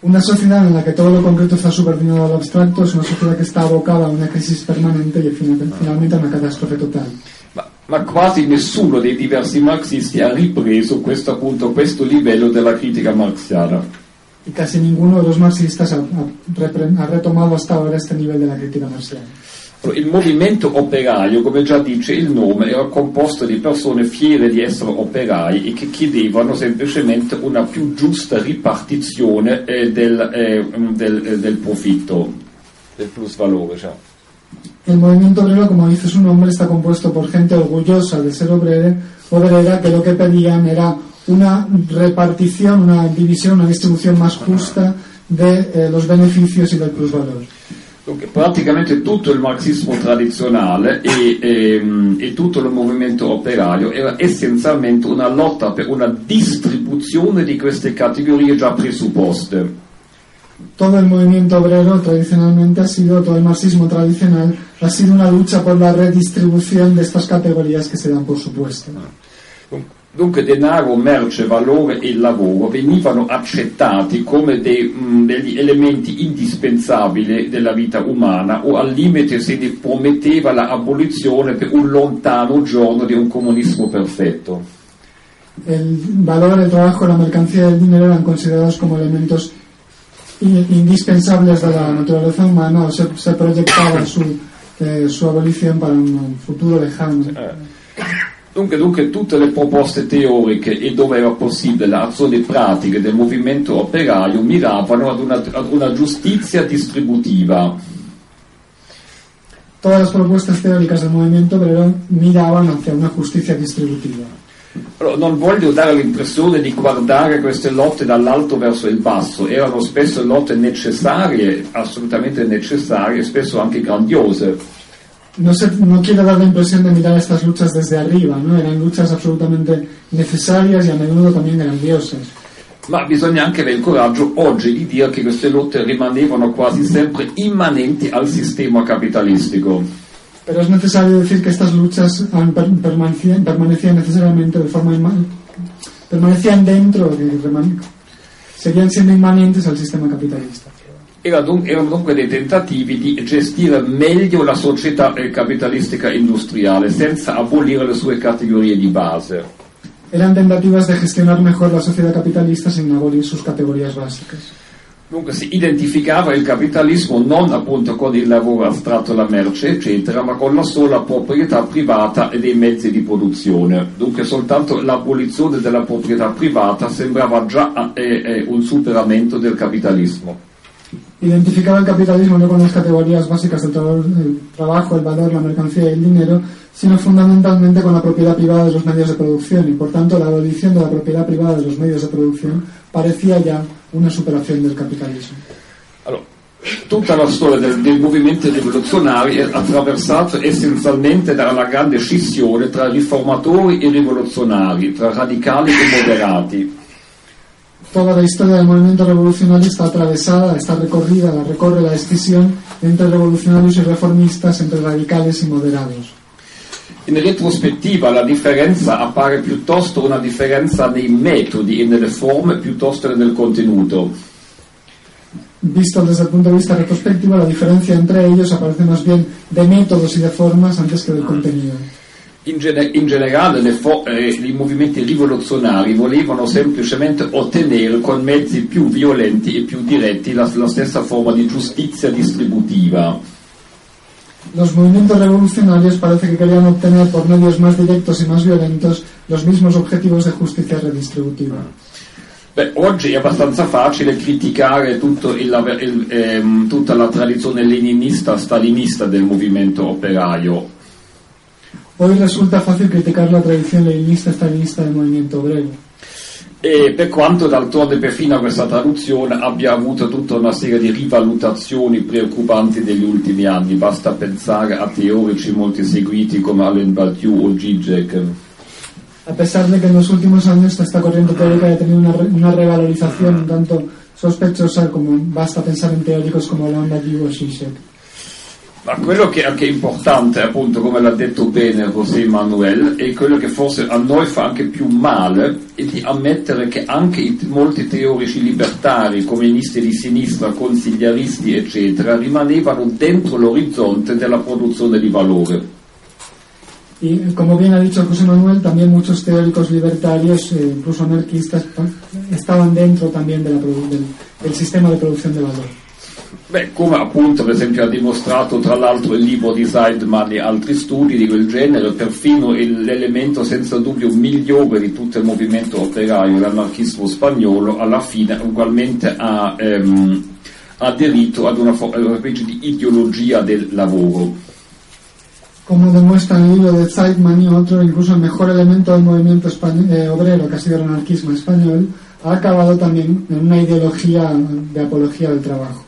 Una sociedad en la que todo lo concreto está subordinado al abstracto es una sociedad que está abocada a una crisis permanente y finalmente a una catástrofe total. Ma, ma, quasi nessuno dei diversi marxisti ha ripreso questo, appunto, questo livello della critica marxiana. Y casi ninguno de los marxistas ha, ha, ha retomado hasta ahora este nivel de la critica marxiana. Il movimento operaio, come già dice il nome, era composto di persone fiere di essere operai e che chiedevano semplicemente una più giusta ripartizione eh, del, eh, del, eh, del, profitto, del plusvalore. Cioè. El movimiento obrero, como dice su nombre, está compuesto por gente orgullosa de ser obrera, obrera que lo que pedían era una repartición, una división, una distribución más justa de eh, los beneficios y del plusvalor. Dunque, praticamente tutto il marxismo tradizionale e, e, ehm, e, tutto il movimento operaio era essenzialmente una lotta per una distribuzione di queste categorie già presupposte. Todo el movimiento obrero tradicionalmente ha sido, todo el marxismo tradicional ha sido una lucha por la redistribución de estas categorías que se dan por supuesto. Dunque denaro, merce, valore e lavoro venivano accettati come dei, mh, degli elementi indispensabili della vita umana o al limite se ne prometteva la abolizione per un lontano giorno di un comunismo perfetto. El valor, el trabajo, la mercancía y el dinero eran considerados como elementos indispensables de la naturaleza umana o se, se proyectaba su, eh, su abolición para un futuro lejano. Dunque, dunque, tutte le proposte teoriche e dove era possibile le azioni pratiche del movimento operaio miravano ad una, ad una giustizia distributiva. Todas las propuestas teóricas del movimiento obrero miraban hacia una giustizia distributiva. Allora, non voglio dare l'impressione di guardare queste lotte dall'alto verso il basso, erano spesso lotte necessarie, assolutamente necessarie, spesso anche grandiose no, se, no quiero dar la impresión de mirar estas luchas desde arriba, ¿no? eran luchas absolutamente necessarias e a menudo también grandiose. Ma bisogna anche avere il coraggio oggi di dire che queste lotte rimanevano quasi sempre immanenti al sistema capitalistico. Pero es necesario decir que estas luchas permanecían, permanecían necesariamente de forma inman, permanecían dentro, de, seguían siendo inmanentes al sistema capitalista. Erano dunque dei tentativi di gestire meglio la società eh, capitalistica industriale senza abolire le sue categorie di base. Eran tentativas de gestionar mejor la sociedad capitalista sin abolir sus categorías básicas. Dunque si identificava il capitalismo non appunto con il lavoro astratto, la merce, eccetera, ma con la sola proprietà privata e dei mezzi di produzione. Dunque soltanto l'abolizione della proprietà privata sembrava già eh, eh, un superamento del capitalismo. Identificaba el capitalismo no con las categorías básicas del, tra el trabajo, el valor, la mercancía y el dinero, sino fundamentalmente con la propiedad privada de los medios de producción y por tanto la abolición de la propiedad privada de los medios de producción parecía ya una superazione del capitalismo. Allora, tutta la storia del, dei movimenti rivoluzionari è attraversata essenzialmente dalla grande scissione tra riformatori e rivoluzionari, tra radicali e moderati. Toda la historia del movimiento revolucionario está atravesada, está recorrida, la recorre la escisión entre revolucionarios y reformistas, entre radicales y moderados. In retrospettiva la differenza appare piuttosto una differenza nei metodi e nelle forme piuttosto che nel contenuto. Visto desde el punto de vista retrospectivo, la diferencia entre ellos aparece más bien de métodos y de formas antes que del contenido. In, gene in generale fo- eh, i movimenti rivoluzionari volevano semplicemente ottenere con mezzi più violenti e più diretti la, la stessa forma di giustizia distributiva. Los movimientos revolucionarios parece que querían obtener por medios más directos y más violentos los mismos objetivos de justicia redistributiva. Beh, oggi è abbastanza facile criticare il, il, ehm, tutta la tradizione leninista stalinista del movimento operaio. Hoy resulta fácil criticar la tradición leninista stalinista del movimiento obrero. E per quanto d'altronde perfino questa traduzione abbia avuto tutta una serie di rivalutazioni preoccupanti degli ultimi anni, basta pensare a teorici molto seguiti come Alain Badiou o Zizek. A pesar de que en los últimos años esta corriente teórica ha tenido una, una revalorización un tanto sospechosa, como basta pensar en teóricos como Alain Badiou o Zizek. Ma quello che è anche importante, appunto, come l'ha detto bene José Manuel, e quello che forse a noi fa anche più male, è di ammettere che anche i, molti teorici libertari, comunisti di sinistra, consigliaristi, eccetera, rimanevano dentro l'orizzonte della produzione di valore. Y como bien ha dicho José Manuel, también muchos teóricos libertarios, eh, incluso anarquistas, estaban dentro también de la, del, del sistema de producción de valor. Beh, come appunto per esempio ha dimostrato tra l'altro il libro di Seidman e altri studi di quel genere, perfino l'elemento senza dubbio migliore di tutto il movimento operaio, l'anarchismo spagnolo, alla fine ugualmente ha ehm, aderito ad una, una specie di ideologia del lavoro. Como demuestra el libro de Zeitman y otro, incluso el mejor elemento del movimiento eh, obrero, que ha sido el anarquismo español, ha acabado también en una ideología de apología del trabajo.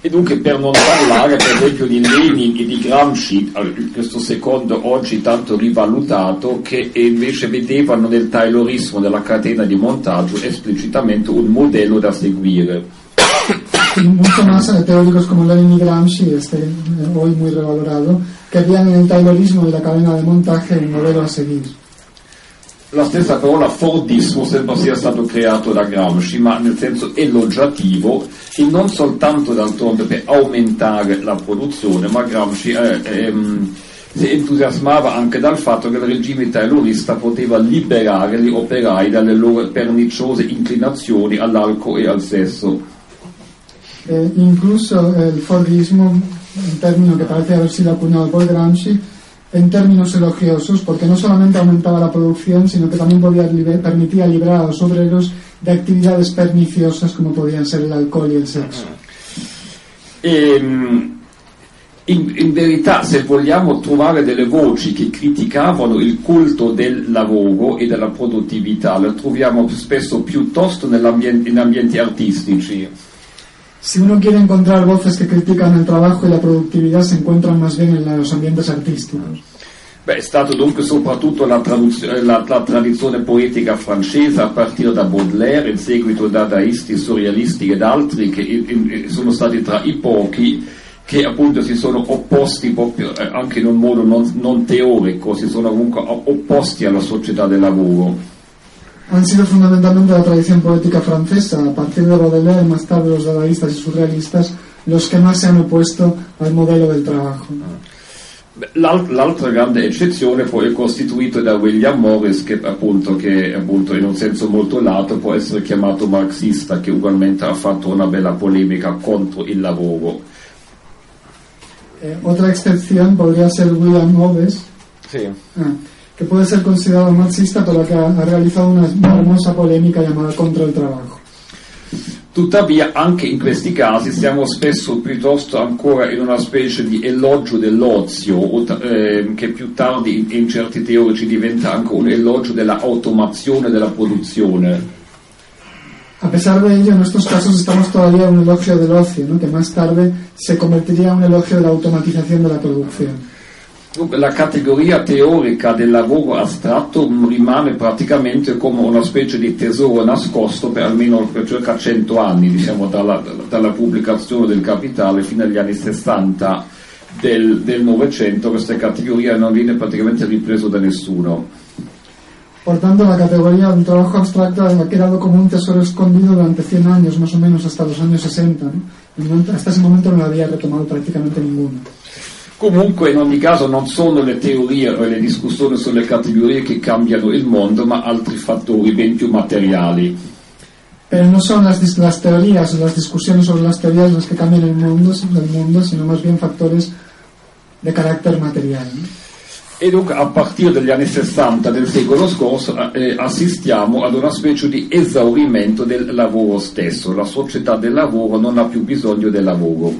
E dunque per non parlare per esempio di Lenin e di Gramsci, questo secondo oggi tanto rivalutato, che invece vedevano nel taylorismo della catena di montaggio esplicitamente un modello da seguire. Mucho más teóricos como Lenin y Gramsci, este, hoy muy revalorado, que veían en el taylorismo y la cadena de montaje un modelo a seguir. La stessa parola Fordismo sembra sia stato creato da Gramsci, ma nel senso elogiativo e non soltanto d'altronde per aumentare la produzione, ma Gramsci eh, ehm, si entusiasmava anche dal fatto che il regime taylorista poteva liberare gli operai dalle loro perniciose inclinazioni all'alcol e al sesso. Eh, incluso il Fordismo, un termine che aver sido acuñado por Gramsci, en términos elogiosos, porque no solamente aumentaba la producción, sino que también podía liber permitía liberar a los obreros de actividades perniciosas como podían ser el alcohol y el sexo. E, in, in, verità, se vogliamo trovare delle voci che criticavano il culto del lavoro e della produttività, le troviamo spesso piuttosto in ambienti artistici. Si uno quiere encontrar voces que critican el trabajo y la productividad, se encuentran más bien en los ambientes artísticos. Beh, è stato dunque soprattutto la, la, la, tradizione poetica francese a partire da Baudelaire, in seguito dadaisti, surrealisti ed altri che in, in, sono stati tra i pochi che appunto si sono opposti proprio, eh, anche in un modo non, non teorico, si sono comunque opposti alla società del lavoro. Han sido fundamentalmente la tradición poética francesa, a partir de Baudelaire, más tarde los dadaístas y surrealistas, los que más se han opuesto al modelo del trabajo. L'altra grande eccezione poi è costituita da William Morris che appunto, che appunto in un senso molto lato può essere chiamato marxista che ugualmente ha fatto una bella polemica contro il lavoro. Eh, otra excepción podría ser William Morris, Sì. ah, que puede ser considerado marxista pero que ha, realizado una, hermosa polémica llamada Contra el Trabajo. Tuttavia, anche in questi casi siamo spesso piuttosto ancora in una specie di elogio dell'ozio, ehm, che più tardi in, in certi teorici diventa anche un elogio dell'automazione della produzione. A pesar de ello, en estos casos estamos todavía en un elogio del ocio, ¿no? que más tarde se convertiría en un elogio de la automatización de la producción. La categoria teorica del lavoro astratto rimane praticamente come una specie di tesoro nascosto per almeno per circa 100 anni, diciamo dalla, dalla pubblicazione del Capitale fino agli anni 60 del, Novecento, questa categoria non viene praticamente ripreso da nessuno. Por tanto, la categoría del trabajo abstracto ha quedado como un tesoro escondido durante 100 años, más o menos hasta los años 60. ¿no? Hasta ese momento no lo había retomado prácticamente ninguno. Comunque, in ogni caso, non sono le teorie o le discussioni sulle categorie che cambiano il mondo, ma altri fattori ben più materiali. Pero no son las, las teorías o las discusiones sobre las teorías las que cambian el mundo, el mundo, sino más bien factores de carácter material. ¿no? E dunque a partire dagli anni 60 del secolo scorso eh, assistiamo ad una specie di esaurimento del lavoro stesso. La società del lavoro non ha più bisogno del lavoro.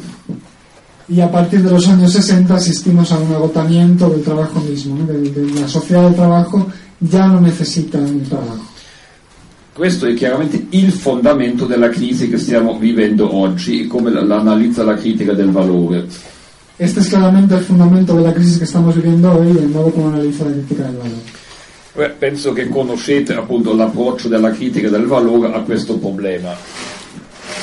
Y a partir de los años 60 asistimos a un agotamiento del trabajo mismo, ¿no? de, de la sociedad del trabajo ya no necesita el trabajo. Questo è chiaramente il fondamento della crisi che stiamo vivendo oggi, come la- l'analizza la critica del valore. Este es claramente el fundamento de la crisis que estamos viviendo hoy y el modo como analiza la crítica del valor. Beh, penso che conoscete appunto l'approccio della critica del valore a questo problema.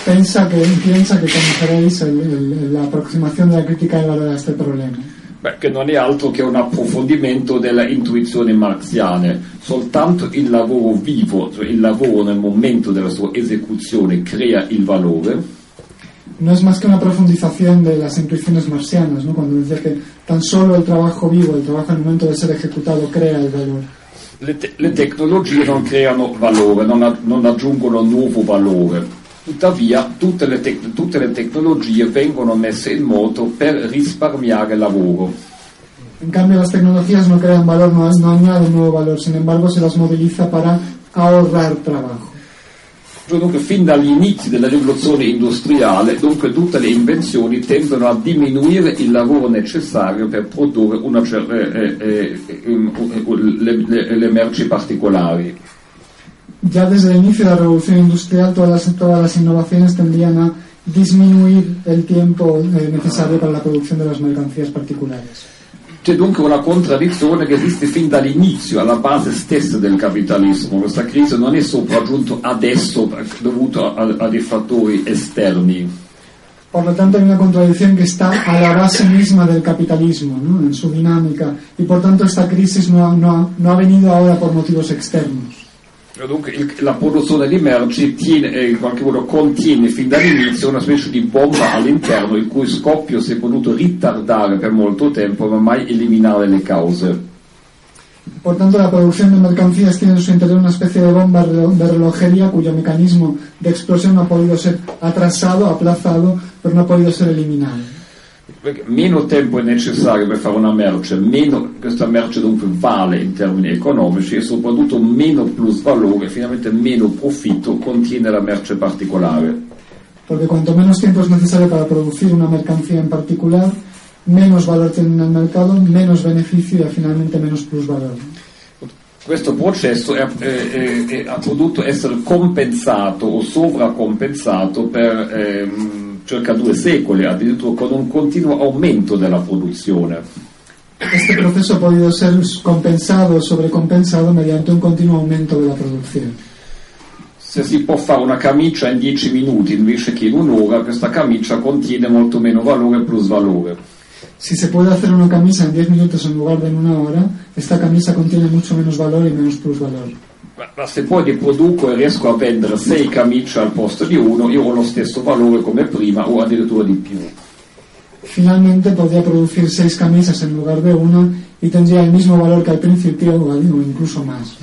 Pensa que, piensa que conoceréis el- el- la aproximación de la crítica del valor a este problema. Beh, che non è altro che un approfondimento delle intuizioni marxiane. Soltanto il lavoro vivo, cioè il lavoro nel momento della sua esecuzione, crea il valore. No es más que una profundización de las intuiciones marxianas, ¿no? cuando dice que tan solo el trabajo vivo, el trabajo en el momento de ser ejecutado, crea el valor. Le, te- le tecnologie non creano valore, non, a- non aggiungono nuovo valore. Tuttavia, tutte le, tec- tutte le tecnologie vengono messe in moto per risparmiare lavoro. En cambio, las tecnologías no crean valor, no, no añaden nuevo valor, sin embargo, se las moviliza para ahorrar trabajo. Dunque, fin dagli inizi della rivoluzione industriale, dunque, tutte le invenzioni tendono a diminuire il lavoro necessario per produrre una eh, eh, eh, uh, le, le- le merci particolari. Ya desde el inicio de la revolución industrial, todas las, todas las innovaciones tendrían a disminuir el tiempo eh, necesario para la producción de las mercancías particulares. C'è dunque una contraddizione che esiste fin dall'inizio, alla base stessa del capitalismo. Questa crisi non è sopraggiunto adesso dovuto a, a dei fattori esterni. Por lo tanto, hay una contradicción que está a la base misma del capitalismo, ¿no? en su dinámica, y por tanto esta crisis no no no ha venido ahora por motivos externos. Dunque il- la produzione di merci tiene, eh, in qualche modo contiene fin dall'inizio una specie di bomba all'interno il cui scoppio si è potuto ritardare per molto tempo ma mai eliminare le cause. Por la producción de mercancías tiene en su interior una especie de bomba de relojería cuyo mecanismo de explosión no ha podido ser atrasado, aplazado, pero no ha podido ser eliminado. Meno tempo è necessario per fare una merce, meno questa merce dunque vale in termini economici e soprattutto meno plusvalore, finalmente meno profitto contiene la merce particolare. Porque cuanto menos tiempo es necesario para producir una mercancía en particular, menos valor tiene en el mercado, menos beneficio y finalmente menos plusvalor. Questo processo è, è- è- è- ha potuto essere compensato o sovracompensato per ehm, circa due secoli, addirittura con un continuo aumento della produzione. Este proceso ha podido ser compensado o sobrecompensado mediante un continuo aumento de la producción. Se si può fare una camicia in 10 minuti invece che in un'ora, questa camicia contiene molto meno valore e plusvalore. Si se puede hacer una camisa en 10 minutos en lugar de en una hora, esta camisa contiene mucho menos valor y menos plusvalor. Ma, ma se poi ne produco e riesco a vendere 6 camicie al posto di uno, io ho lo stesso valore come prima o addirittura di più. Finalmente podría producir seis camisas en lugar de una y tendría el mismo valor que al principio o incluso más.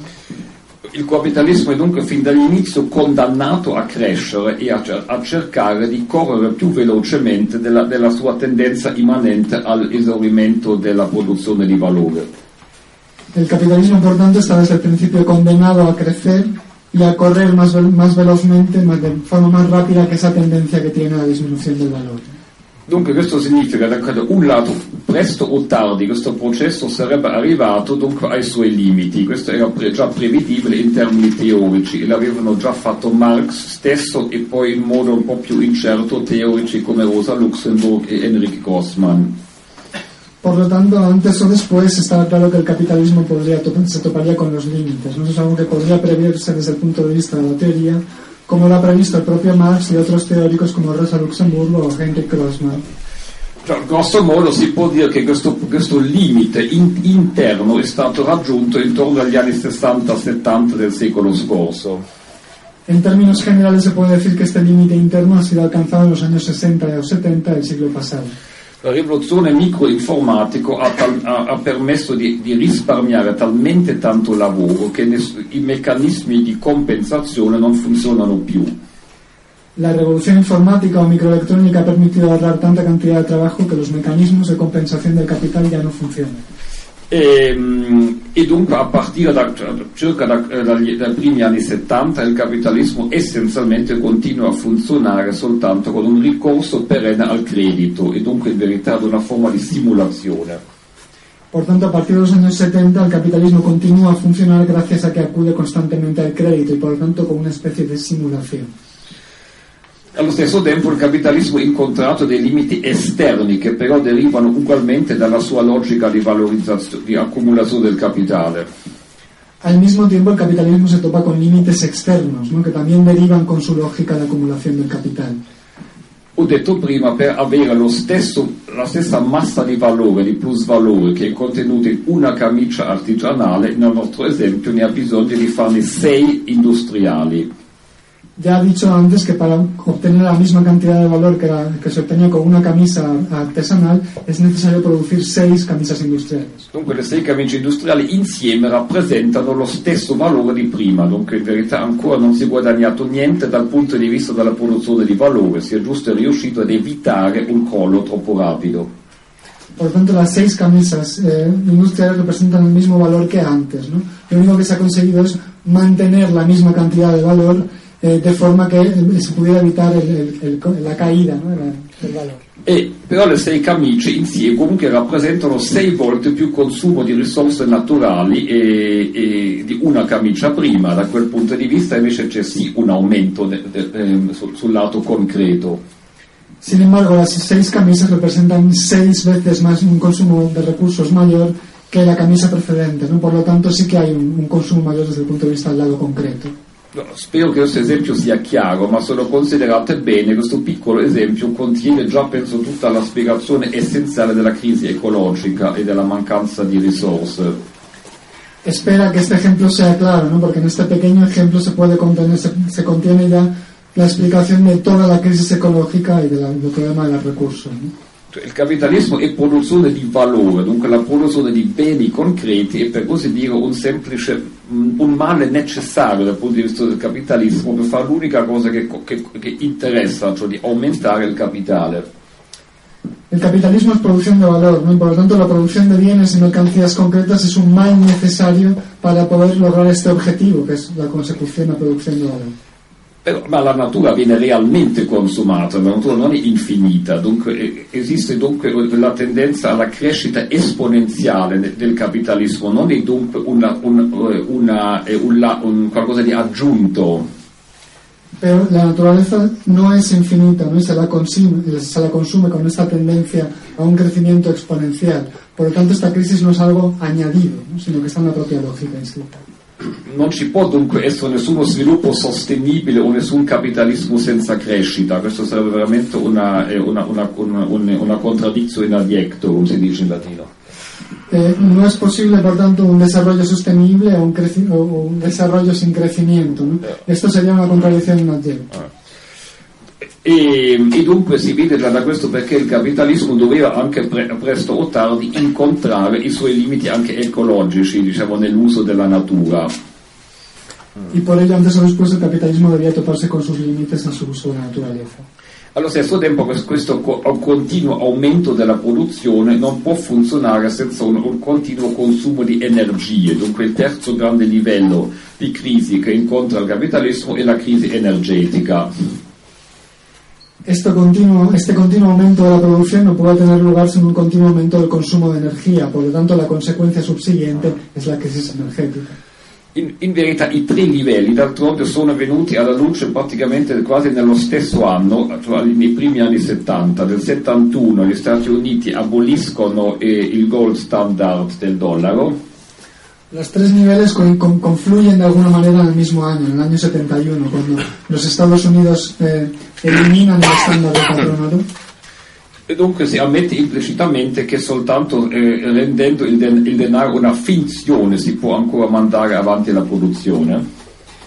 Il capitalismo è dunque fin dall'inizio condannato a crescere e a, a cercare di correre più velocemente della, della sua tendenza immanente all'esaurimento della produzione di valore. El capitalismo, por tanto, está desde el principio condenado a crecer y a correr más, más velozmente, más de forma más rápida que esa tendencia que tiene a la disminución del valor. Dunque questo significa che da un lato presto o tardi questo processo sarebbe arrivato dunque ai suoi limiti, questo era pre- già prevedibile in termini teorici e l'avevano già fatto Marx stesso e poi in modo un po' più incerto teorici come Rosa Luxemburg e Enrique Grossman. Por lo tanto, antes o después estaba claro que el capitalismo podría se toparía con los límites. ¿no? Es algo que podría preverse desde el punto de vista de la teoría, como lo ha previsto el propio Marx y otros teóricos como Rosa Luxemburgo o Henry Crossman. Cioè, grosso modo si può dire che questo, questo limite in, interno è stato raggiunto intorno agli anni 60-70 del secolo scorso. En términos generales se puede decir que este límite interno ha sido alcanzado en los años 60 o 70 del siglo pasado. La rivoluzione microinformatica ha, ha, ha, permesso di, di, risparmiare talmente tanto lavoro che i meccanismi di compensazione non funzionano più. La revolución informática o microelectrónica ha permitido ahorrar tanta cantidad de trabajo que los mecanismos de compensación del capital ya no funcionan. E, e dunque a partire da, circa da, dagli, dai primi anni 70 il capitalismo essenzialmente continua a funzionare soltanto con un ricorso perenne al credito e dunque in verità ad una forma di simulazione. Por a partir de los años 70 el capitalismo continúa a funcionar gracias a que acude constantemente al crédito y por lo tanto con una especie de simulación. Allo stesso tempo il capitalismo ha incontrato dei limiti esterni che però derivano ugualmente dalla sua logica di valorizzazione, di accumulazione del capitale. Al mismo tiempo el capitalismo se topa con límites externos, ¿no? que también derivan con su lógica de acumulación del capital. Ho detto prima, per avere stesso, la stessa massa di valore, di plusvalore che è contenuta in una camicia artigianale, nel nostro esempio ne ha bisogno di farne sei industriali. Ya ha dicho antes que para obtener la misma cantidad de valor que, la, que se obtenía con una camisa artesanal es necesario producir seis camisas industriales. Dunque le sei camicie industriali insieme rappresentano lo stesso valore di prima, dunque in verità ancora non si è guadagnato niente dal punto di vista della produzione di valore, si è giusto riuscito ad evitare un crollo troppo rapido. Por tanto, las seis camisas eh, industriales representan el mismo valor que antes. ¿no? Lo único que se ha conseguido es mantener la misma cantidad de valor eh, de forma che eh, si pudiera evitare il, il, il, la caída ¿no? del valore. E, però le sei camicie insieme comunque rappresentano sei volte più consumo di risorse naturali e, e di una camicia prima, da quel punto di vista invece c'è sì un aumento de, de, de, sul, sul lato concreto. Sin embargo, las seis camisas representan seis veces más un consumo de recursos mayor que la camisa precedente, ¿no? por lo tanto sí que hay un, un consumo mayor desde el punto de vista del lado concreto. Spero che questo esempio sia chiaro, ma se lo considerate bene, questo piccolo esempio contiene già, penso, tutta la spiegazione essenziale della crisi ecologica e della mancanza di risorse. Espera que este ejemplo sea claro, ¿no? porque en este pequeño ejemplo se puede contener, se, se contiene ya la explicación de toda la crisis ecológica y del problema de los recursos. ¿no? Il capitalismo è produzione di valore, dunque la produzione di beni concreti e per così dire un semplice un male necessario dal punto di vista del capitalismo per fare l'unica cosa che, che, che interessa, cioè di aumentare il capitale. El capitalismo es producción de valor, ¿no? por lo tanto la producción de bienes y mercancías concretas es un mal necesario para poder lograr este objetivo, que es la consecución, la producción de valor. Però, ma la natura viene realmente consumata, la natura non è infinita, dunque esiste dunque la tendenza alla crescita esponenziale del capitalismo, non è dunque una, una, una, un, un qualcosa di aggiunto. Pero la naturaleza no es infinita, ¿no? Se, la consume, se la consume con esta tendencia a un crecimiento exponencial. Por lo tanto, esta crisis no es algo añadido, ¿no? sino que está en la propia lógica. Non ci può dunque essere nessuno sviluppo sostenibile o nessun capitalismo senza crescita, questo sarebbe veramente una, una, una, una contraddizione in adiecto, come si dice in latino. Eh, no es posible, por tanto, un desarrollo sostenible o un, o un desarrollo sin crecimiento. ¿no? Esto sería una contradicción in agente. E, e dunque si vede da questo perché il capitalismo doveva anche pre- presto o tardi incontrare i suoi limiti anche ecologici, diciamo, nell'uso della natura. Y por ello, antes o después, el capitalismo debía toparse con sus límites en su uso de la naturaleza. Allo stesso tempo quest- questo co- continuo aumento della produzione non può funzionare senza un continuo consumo di energie, dunque il terzo grande livello di crisi che incontra il capitalismo è la crisi energetica. Esto continuo, este continuo aumento de la producción no puede tener lugar sin un continuo aumento del consumo de energía, por lo tanto la consecuencia subsiguiente es la crisis energética. In, in verità i tre livelli d'altronde sono venuti alla luce praticamente quasi nello stesso anno, cioè nei primi anni 70. Nel 71 gli Stati Uniti aboliscono eh, il gold standard del dollaro, Los tres niveles con- con- confluyen de alguna manera en el mismo año, en el año 71, cuando los Estados Unidos eh, eliminan el estándar de patronato. E dunque si ammette implicitamente che soltanto eh, rendendo il, den- il denaro una finzione si può ancora mandare avanti la produzione.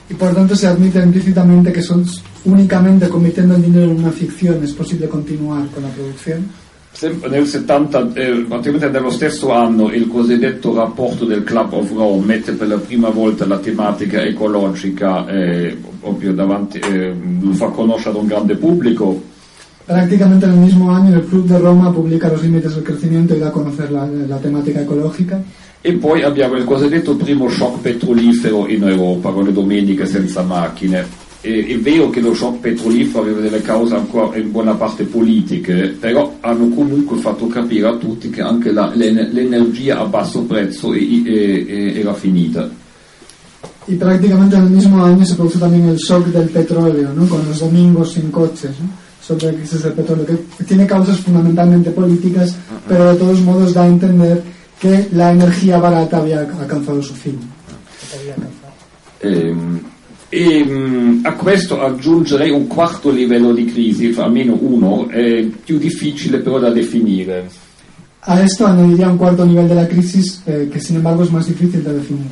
Y por tanto se admite implícitamente que son únicamente convirtiendo el dinero una ficción es posible continuar con la producción. Nel 70, eh, praticamente nello stesso anno, il cosiddetto rapporto del Club of Rome mette per la prima volta la tematica ecologica eh, proprio davanti, eh, lo fa conoscere a un grande pubblico. Prácticamente en el mismo año el Club de Roma publica los límites del crecimiento y da a conocer la, la temática ecológica. E poi abbiamo il cosiddetto primo shock petrolifero in Europa, con le domeniche senza macchine. E- è vero che lo shock petrolifero aveva delle cause ancora in buona parte politiche, però hanno comunque fatto capire a tutti che anche la- l'ener- l'energia a basso prezzo è- è- è- era finita. Y prácticamente en el mismo año se produce también el shock del petróleo, ¿no? con los domingos sin coches, ¿no? sobre la crisis del petróleo, que tiene causas fundamentalmente políticas, pero de todos modos da a entender que la energía barata había alcanzado su fin. Alcanzado. Ehm, E, mh, a questo aggiungerei un quarto livello di crisi, almeno uno, è più difficile però da definire. A esto añadiría un cuarto nivel de la crisis eh, que sin embargo es más difícil de definir.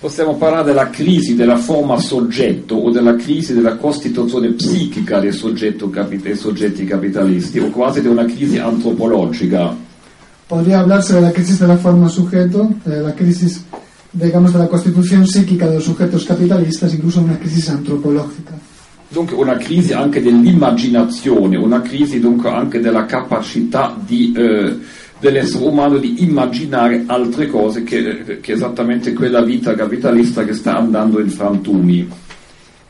Possiamo parlare della crisi della forma soggetto o della crisi della costituzione psichica del soggetto capi- dei soggetti capitalisti o quasi di una crisi antropologica. Podría hablarse de la crisis de la forma sujeto, de la crisis, digamos, de la constitución psíquica de los sujetos capitalistas, incluso una crisis antropológica. Dunque una crisi anche dell'immaginazione, una crisi dunque anche della capacità di, eh, dell'essere umano di immaginare altre cose che, che esattamente quella vita capitalista che sta andando in frantumi.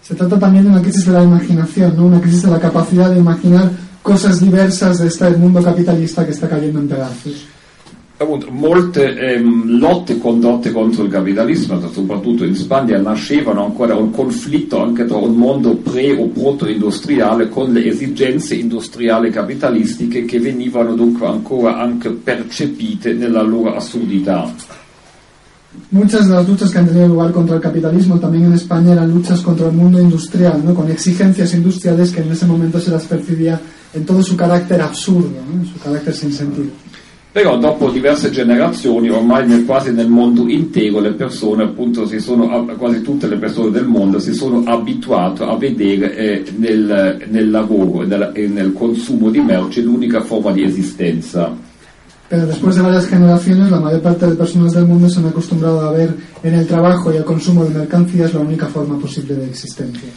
Se trata también de una crisis de la imaginación, ¿no? una crisis de la capacidad de imaginar cosas diversas de este mundo capitalista que está cayendo en pedazos. Appunto, molte ehm, lotte condotte contro il capitalismo, soprattutto in Spagna, nascevano ancora un conflitto anche tra un mondo pre o proto-industriale con le esigenze industriali capitalistiche che venivano dunque ancora anche percepite nella loro assurdità. Muchas de las luchas que han tenido lugar contra el capitalismo también en España eran luchas contra el mundo industrial, ¿no? con exigencias industriales que en ese momento se las percibía en todo su carácter absurdo, ¿no? en su carácter sin sentido. Però dopo diverse generazioni, ormai nel- quasi nel mondo intero, le persone, appunto, si sono, quasi tutte le persone del mondo si sono abituate a vedere eh, nel, nel lavoro e nella- e nel consumo di merci l'unica forma di esistenza. Pero después de varias generaciones, la mayor parte de personas del mundo se han acostumbrado a ver en el trabajo y el consumo de mercancías la única forma posible de existencia.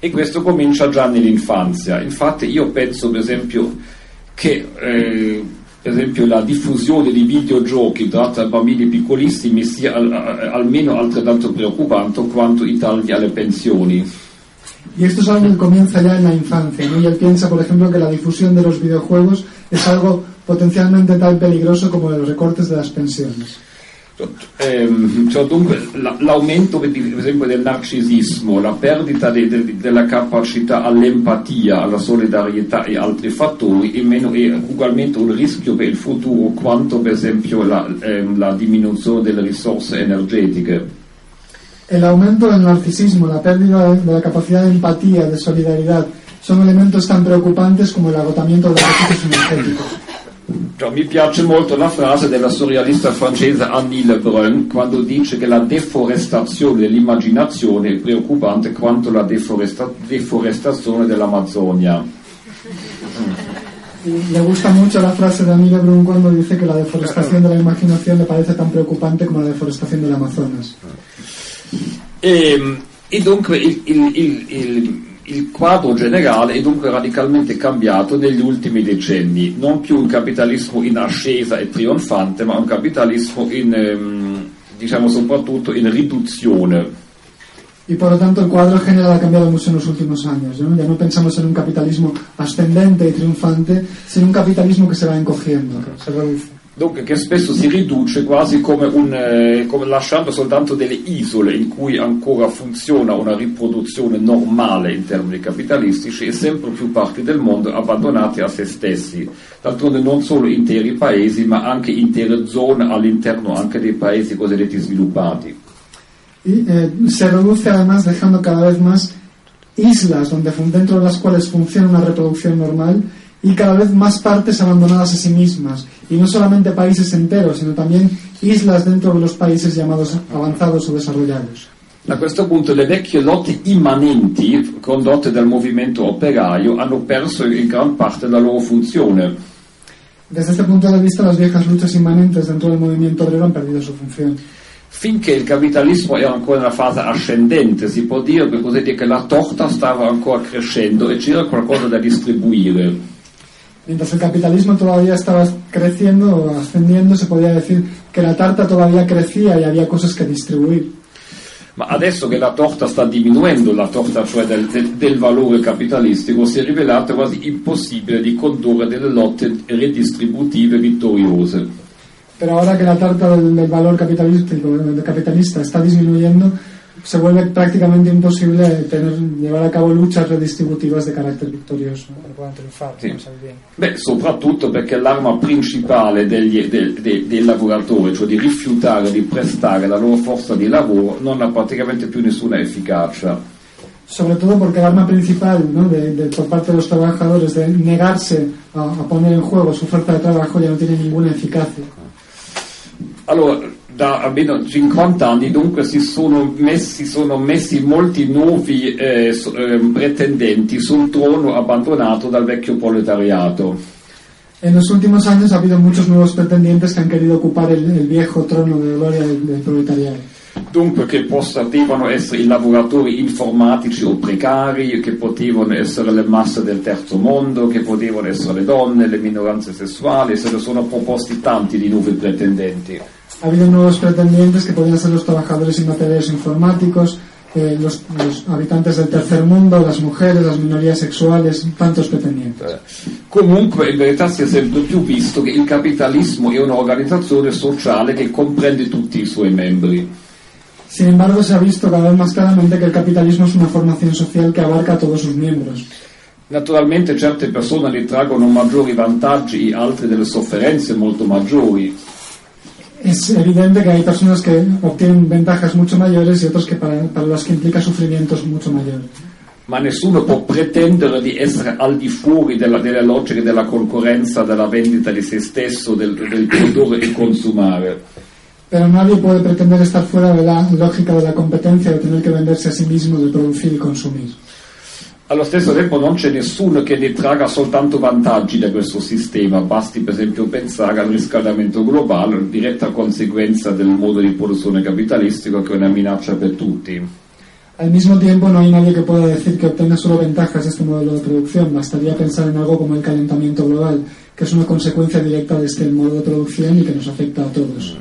E questo comincia già nell'infanzia. Infatti io penso, per esempio, che eh, per esempio, la diffusione di videogiochi tratta a bambini piccolissimi sia al- almeno altrettanto preoccupante quanto i tagli alle pensioni. Y esto es algo que comienza ya en la infancia, ¿no? Y él piensa, por ejemplo, que la difusión de los videojuegos es algo potencialmente tan peligroso como los recortes de las pensiones. Ehm, cioè, dunque, la- l'aumento per esempio del narcisismo, la perdita de- de- della capacità all'empatia, alla solidarietà e altri fattori è, meno- è ugualmente un rischio per il futuro quanto per esempio la, ehm, la diminuzione delle risorse energetiche. El aumento del narcisismo, la pérdida de, de la capacidad de empatía, de solidaridad, son tan preocupantes como el agotamiento de los recursos energéticos. Già, mi piace molto la frase della surrealista francese Annie Lebrun quando dice che la deforestazione dell'immaginazione è preoccupante quanto la deforesta- deforestazione dell'Amazzonia. Le gusta mucho la frase de Annie Lebrun cuando dice que la deforestación de la imaginación le parece tan preocupante como la deforestación del Amazonas. E, e dunque il, il- il- il- il quadro generale è dunque radicalmente cambiato negli ultimi decenni, non più un capitalismo in ascesa e trionfante, ma un capitalismo in, ehm, diciamo soprattutto in riduzione. Y por lo tanto el cuadro general ha cambiado mucho en los últimos años. ¿no? Ya no pensamos en un capitalismo ascendente y triunfante, sino un capitalismo que se va encogiendo, que se. Dunque che spesso si riduce quasi come, un, eh, come lasciando soltanto delle isole in cui ancora funziona una riproduzione normale in termini capitalistici e sempre più parti del mondo abbandonate a se stessi. D'altronde non solo interi paesi ma anche intere zone all'interno anche dei paesi cosiddetti sviluppati. Y eh, se reduce además dejando cada vez más islas donde dentro de las cuales funciona una reproducción normal y cada vez más partes abandonadas a sí mismas. Y no solamente países enteros, sino también islas dentro de los países llamados avanzados o desarrollados. A questo punto le vecchie lotte immanenti condotte dal movimento operaio hanno perso in gran parte la loro funzione. Desde este punto de vista, las viejas luchas inmanentes dentro del movimiento obrero han perdido su función. Finché il capitalismo era ancora una fase ascendente, si può dire, per così dire che la torta stava ancora crescendo e c'era qualcosa da distribuire. Mientras el capitalismo todavía estaba creciendo o ascendiendo, se podía decir que la tarta todavía crecía y había cosas que distribuir. Ma adesso che la torta sta diminuendo, la torta cioè del, del- del valore capitalistico, si è rivelato quasi impossibile di condurre delle lotte redistributive vittoriose. Pero ahora que la tarta del, del valor capitalístico, del capitalista está disminuyendo, se vuelve prácticamente imposible tener, llevar a cabo luchas redistributivas de carácter victorioso. Sì. come stavi bene. Beh, soprattutto perché l'arma principale degli- del- de- dei lavoratori, cioè di rifiutare di prestare la loro forza di lavoro, non ha praticamente più nessuna efficacia. Sobre todo porque el arma principal ¿no? de, de- por parte de los trabajadores de negarse a, a poner en juego su fuerza de trabajo ya no tiene ninguna eficacia. Allora, da almeno 50 anni dunque si sono messi, sono messi molti nuovi eh, so- eh, pretendenti sul trono abbandonato dal vecchio proletariato. En los últimos años ha habido muchos nuevos pretendientes que han querido ocupar el, el viejo trono de gloria del, del proletariado. Dunque che potevano essere i lavoratori informatici o precari, che potevano essere le masse del terzo mondo, che potevano essere le donne, le minoranze sessuali, se ne sono proposti tanti di nuovi pretendenti. Ha habido nuevos pretendientes que podían ser los trabajadores inmateriales informáticos, eh, los, los habitantes del tercer mundo, las mujeres, las minorías sexuales, tantos pretendientes. Comunque in verità si è sempre più visto che il capitalismo è un'organizzazione sociale che comprende tutti i suoi membri. Sin embargo, se ha visto cada vez más claramente que el capitalismo es una formación social que abarca a todos sus miembros. Naturalmente certe persone ne traggono maggiori vantaggi e altre delle sofferenze molto maggiori. Es evidente que hay personas que obtienen ventajas mucho mayores y otros que para, para las que implica sufrimientos mucho mayores. Ma nessuno può pretendere di essere al di fuori della, delle logiche della concorrenza, della vendita di se stesso, del, del produrre e consumare. Pero nadie puede pretender estar fuera de la lógica de la competencia, de tener que venderse a sí mismo, de producir y consumir. Allo stesso tempo non c'è nessuno che ne traga soltanto vantaggi da questo sistema, basti per esempio pensare al riscaldamento globale, diretta conseguenza del modo di produzione capitalistico che è una minaccia per tutti. Al mismo tiempo, no hay nadie que pueda decir que obtenga solo ventajas de este modelo de producción. Bastaría pensar en algo como el calentamiento global, que es una consecuencia directa de este modo de producción y que nos afecta a todos.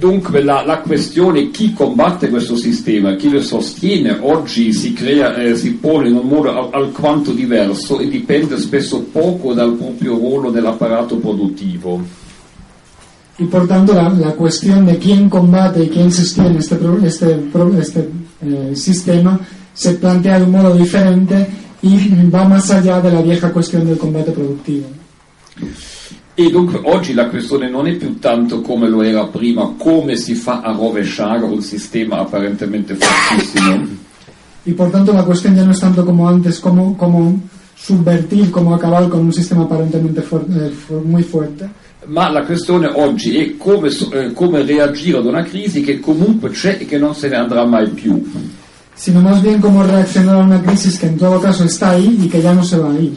Dunque la, la questione chi combatte questo sistema, chi lo sostiene, oggi si, crea, eh, si pone in un modo al- alquanto diverso e dipende spesso poco dal proprio ruolo dell'apparato produttivo. Y por tanto, la, la cuestión de quién combate y quién sostiene este, este, este eh, sistema se plantea de un modo diferente y va más allá de la vieja cuestión del combate productivo. E dunque oggi la questione non è più tanto come lo era prima, come si fa a rovesciare un sistema apparentemente fortissimo, Y por tanto, la cuestión ya no es tanto como antes, cómo, cómo subvertir, cómo acabar con un sistema aparentemente fuer- eh, fu- muy fuerte, Ma la questione oggi è come, eh, come reagire ad una crisi che comunque c'è e che non se ne andrà mai più. sino más bien cómo reaccionar a una crisis que en todo caso está ahí y que ya no se va a ir.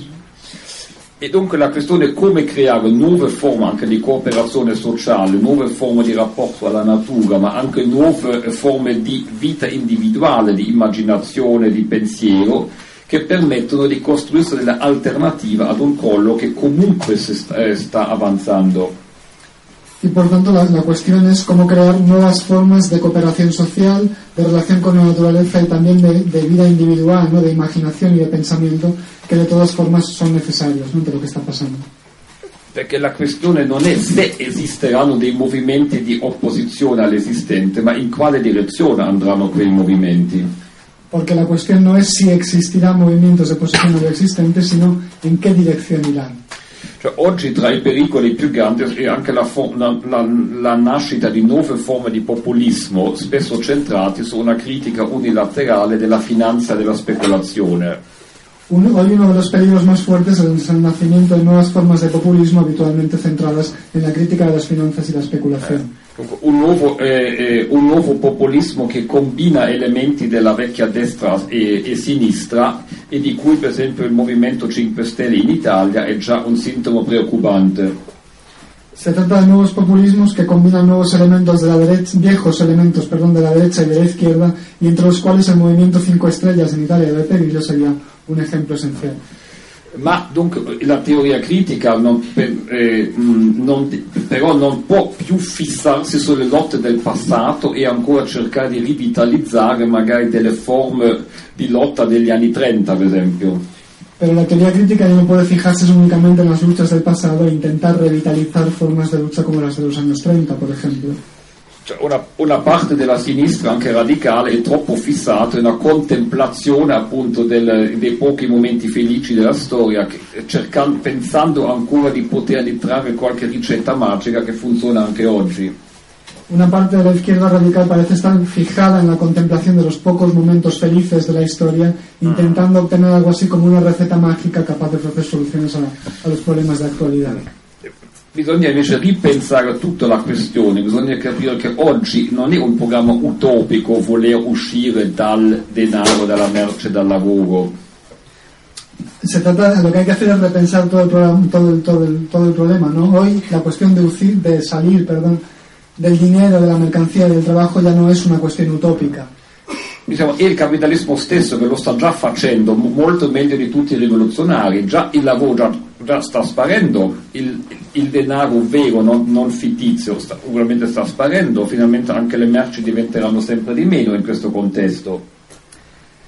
E dunque la questione è come creare nuove forme anche di cooperazione sociale, nuove forme di rapporto alla natura, ma anche nuove forme di vita individuale, di immaginazione, di pensiero, che permettono di costruirsi delle ad un collo che comunque eh, sta avanzando. Y por tanto la, la cuestión es cómo crear nuevas formas de cooperación social, de relación con la naturaleza y también de, de vida individual, ¿no? de imaginación y de pensamiento, que de todas formas son necesarios ¿no? de lo que está pasando. Perché la questione non è se esisteranno dei movimenti di opposizione all'esistente, ma in quale direzione andranno quei movimenti. Porque la cuestión no es si existirán movimientos de oposición a lo existente, sino en qué dirección irán. Cioè, oggi tra i pericoli più grandi è anche la, fo- la- la- la nascita di nuove forme di populismo, spesso centrati su una critica unilaterale della finanza e della speculazione. Uno de los peligros más fuertes es el nacimiento de nuevas formas de populismo habitualmente centradas en la crítica de las finanzas y la especulación. Dunque, Un nuovo, eh, eh, un nuovo populismo che combina elementi della vecchia destra e, e sinistra e di cui per esempio il Movimento 5 Stelle in Italia è già un sintomo preoccupante. Se trata de nuevos populismos que combinan nuevos elementos de la derecha, viejos elementos, perdón, de la derecha y de la izquierda, y entre los cuales el movimiento Cinco Estrellas en Italia de Beppe Grillo sería un ejemplo esencial. Ma dunque la teoria critica non, eh, mh, non- però non può più fissarsi sulle lotte del passato e ancora cercare di rivitalizzare magari delle forme di lotta degli anni 30 per esempio. Pero la teoría crítica ya no puede fijarse únicamente en del pasado e intentar revitalizar formas de lucha como las de los años 30, por ejemplo. Cioè, una, una parte della sinistra, anche radicale, è troppo fissata in una contemplazione appunto del- dei pochi momenti felici della storia, che- cercando- pensando ancora di poter trarre qualche ricetta magica che funziona anche oggi. Una parte de la izquierda radical parece estar fijada en la contemplación de los pocos momentos felices de la historia, intentando obtener algo así como una receta mágica capaz de ofrecer soluciones a, a los problemas de actualidad. Bisogna invece ripensare tutta la questione, bisogna capire che oggi non è un programma utopico voler uscire dal denaro, dalla merce, dal lavoro. Se trata, lo que hay que hacer es repensar todo el, programa- todo el, todo el, todo el problema, ¿no? Hoy la cuestión de, uci- de salir, perdón, del dinero, de la mercancía del trabajo ya no es una cuestión utópica. Diciamo, è il capitalismo stesso che lo sta già facendo mo- molto meglio di tutti i rivoluzionari, già il lavoro già sta sparendo, il, il denaro vero, non, non fittizio, sta, ugualmente sta sparendo, finalmente anche le merci diventeranno sempre di meno in questo contesto.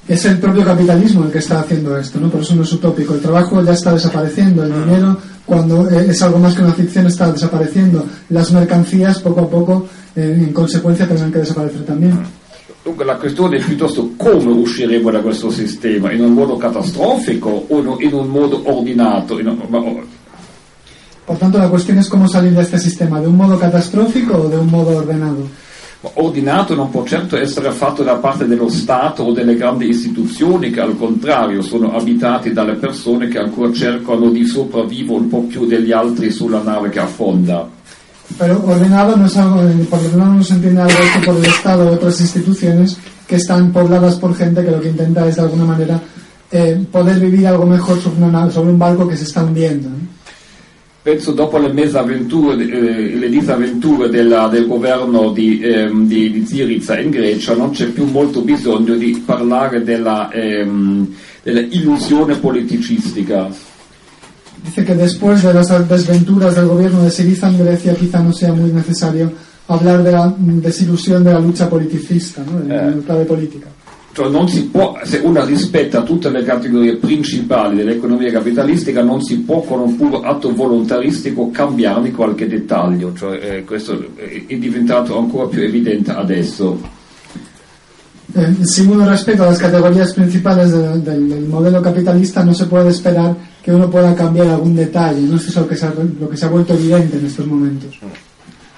Es el propio capitalismo el que está haciendo esto, ¿no? Por eso no es utópico. El trabajo ya está desapareciendo, el dinero, cuando eh, es algo más que una ficción, está desapareciendo. Las mercancías, poco a poco, eh, en consecuencia, tendrán que desaparecer también. Dunque la questione è piuttosto come usciremo da questo sistema, in un modo catastrofico o in un modo ordinato. in un- Por tanto, la cuestión es cómo salir de este sistema, de un modo catastrófico o de un modo ordenado. ma ordinato non può certo essere fatto da parte dello Stato o delle grandi istituzioni che al contrario sono abitati dalle persone che ancora cercano di sopravvivere un po' più degli altri sulla nave che affonda. Pero ordenado no es algo, eh, por ordenado no se entiende algo hecho por el Estado o otras instituciones que están pobladas por gente que lo que intenta es de alguna manera eh, poder vivir algo mejor sobre, una sobre un barco que se está hundiendo. ¿no? Penso dopo le mesavventure, eh, disavventure della- del governo di, ehm, di, di Syriza in Grecia non c'è più molto bisogno di parlare della, ehm, della illusione politicistica. Dice que después de las desventuras del gobierno de Siriza en Grecia quizá no sea muy necesario hablar de la mm, desilusión de la lucha politicista, ¿no? en, Eh. clave política. Cioè non si può, se uno rispetta tutte le categorie principali dell'economia capitalistica, non si può con un puro atto volontaristico cambiarne qualche dettaglio, cioè, eh, questo è diventato ancora più evidente adesso. Eh, si uno respeta las categorías principales de- del, del modelo capitalista, no se puede esperar que uno pueda cambiar algún detalle. No es lo que, se ha, lo que se ha vuelto evidente en estos momentos.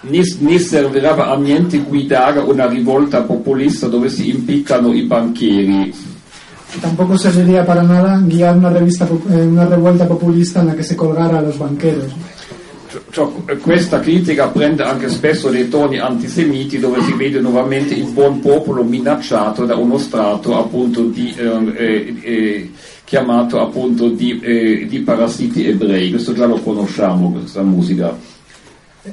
Né servirà a niente guidare una rivolta populista dove si impiccano i banchieri. Tampoco serviría para nada guiar una, revista, eh, una revuelta populista en la que se colgara a los banqueros. Cioè, questa critica prende anche spesso dei toni antisemiti dove si vede nuovamente il buon popolo minacciato da uno strato appunto di, eh, eh, eh chiamato appunto di, eh, di parassiti ebrei. Questo già lo conosciamo, questa musica.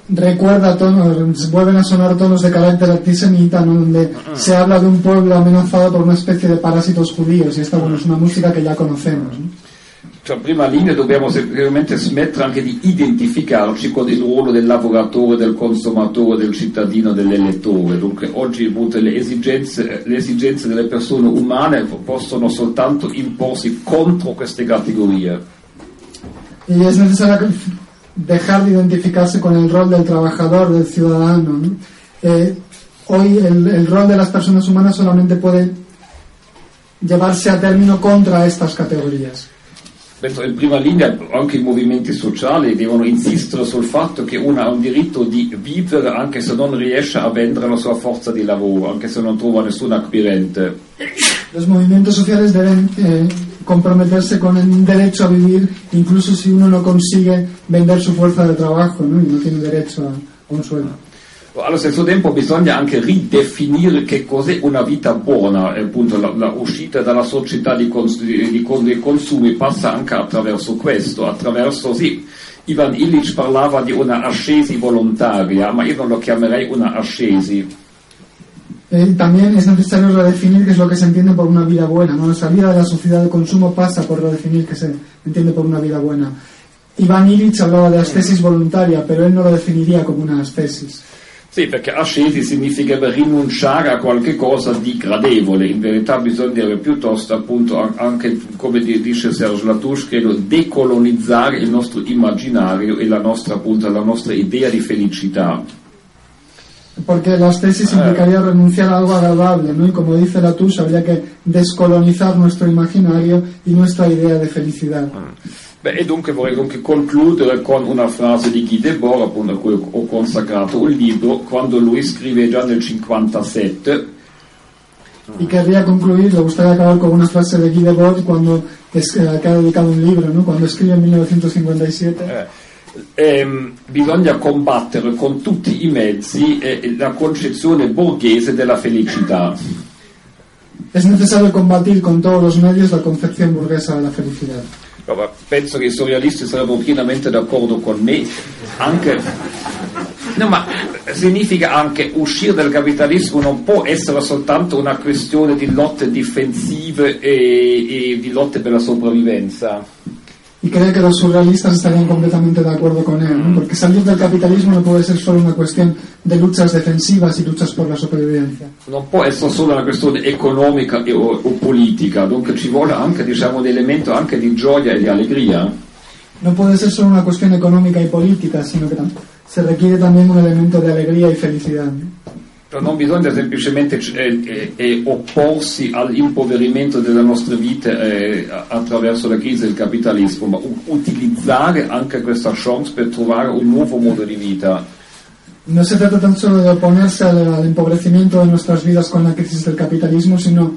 recuerda tonos, vuelven a sonar tonos de carácter antisemita, ¿no? donde se habla de un pueblo amenazado por una especie de parásitos judíos, y esta bueno, es una música che già conosciamo. ¿no? Cioè, prima linea dobbiamo semplicemente smettere anche di identificarci con il ruolo del lavoratore, del consumatore, del cittadino, dell'elettore. Dunque oggi le, esigenze, le esigenze delle persone umane possono soltanto imporsi contro queste categorie. Y es necesario dejar de identificarse con el rol del trabajador, del ciudadano. ¿no? Eh, hoy el, el, rol de las personas humanas solamente puede llevarse a término contra estas categorías. In prima linea anche i movimenti sociali devono insistere sul fatto che uno ha un diritto di vivere anche se non riesce a vendere la sua forza di lavoro, anche se non trova nessun acquirente. Los movimientos sociales deben eh, comprometerse con el derecho a vivir, incluso si uno no consigue vender su fuerza de trabajo ¿no? y no tiene derecho a, un sueldo. Allo stesso tempo bisogna anche ridefinire che cos'è una vita buona, appunto la, la uscita dalla società di, cons- di, di, consumi passa anche attraverso questo, attraverso sì. Ivan Illich parlava di una ascesi volontaria, ma io non lo chiamerei una ascesi Eh, también es necesario redefinir qué es lo que se entiende por una vida buena. ¿no? La salida de la sociedad de consumo pasa por redefinir qué se entiende por una vida buena. Iván Illich hablaba de ascesis voluntaria, pero él no lo definiría come una ascesis. Sì, perché ascesi significa rinunciare a qualche cosa di gradevole, in verità bisogna piuttosto appunto anche, come dice Serge Latouche, credo, decolonizzare il nostro immaginario e la nostra, appunto, la nostra idea di felicità. porque las tesis implicaría renunciar a algo agradable, ¿no? Y como dice Latouche, habría que descolonizar nuestro imaginario y nuestra idea de felicidad. Beh, e dunque vorrei dunque concludere con una frase di Guy Debord, appunto a cui ho consacrato un libro, quando lui scrive già nel 57. Y querría concluir, le gustaría acabar con una frase de Guy Debord cuando es, eh, que ha dedicado un libro, ¿no? Cuando escribe en 1957. Eh ehm, bisogna combattere con tutti i mezzi eh, la concezione borghese della felicità. Es necesario combatir con todos los medios la concepción burguesa de la felicidad. Allora, penso che i surrealisti sarebbero pienamente d'accordo con me, anche, no, ma significa anche uscire dal capitalismo non può essere soltanto una questione di lotte difensive e, e di lotte per la sopravvivenza. Y cree que los surrealistas estarían completamente de acuerdo con él, ¿no? porque salir del capitalismo no puede ser solo una cuestión de luchas defensivas y luchas por la supervivencia. Non può essere solo una questione economica e, o, o, politica, dunque ci vuole anche diciamo, un elemento anche di gioia e di allegria. No puede ser solo una cuestión económica y política, sino que se requiere también un elemento de alegría y felicidad. ¿no? Non bisogna semplicemente eh, eh, eh, opporsi all'impoverimento della nostra vita eh, attraverso la crisi del capitalismo, ma utilizzare anche questa chance per trovare un nuovo modo di vita. No se trata tan solo de oponerse al, al empobrecimiento de con la crisis del capitalismo, sino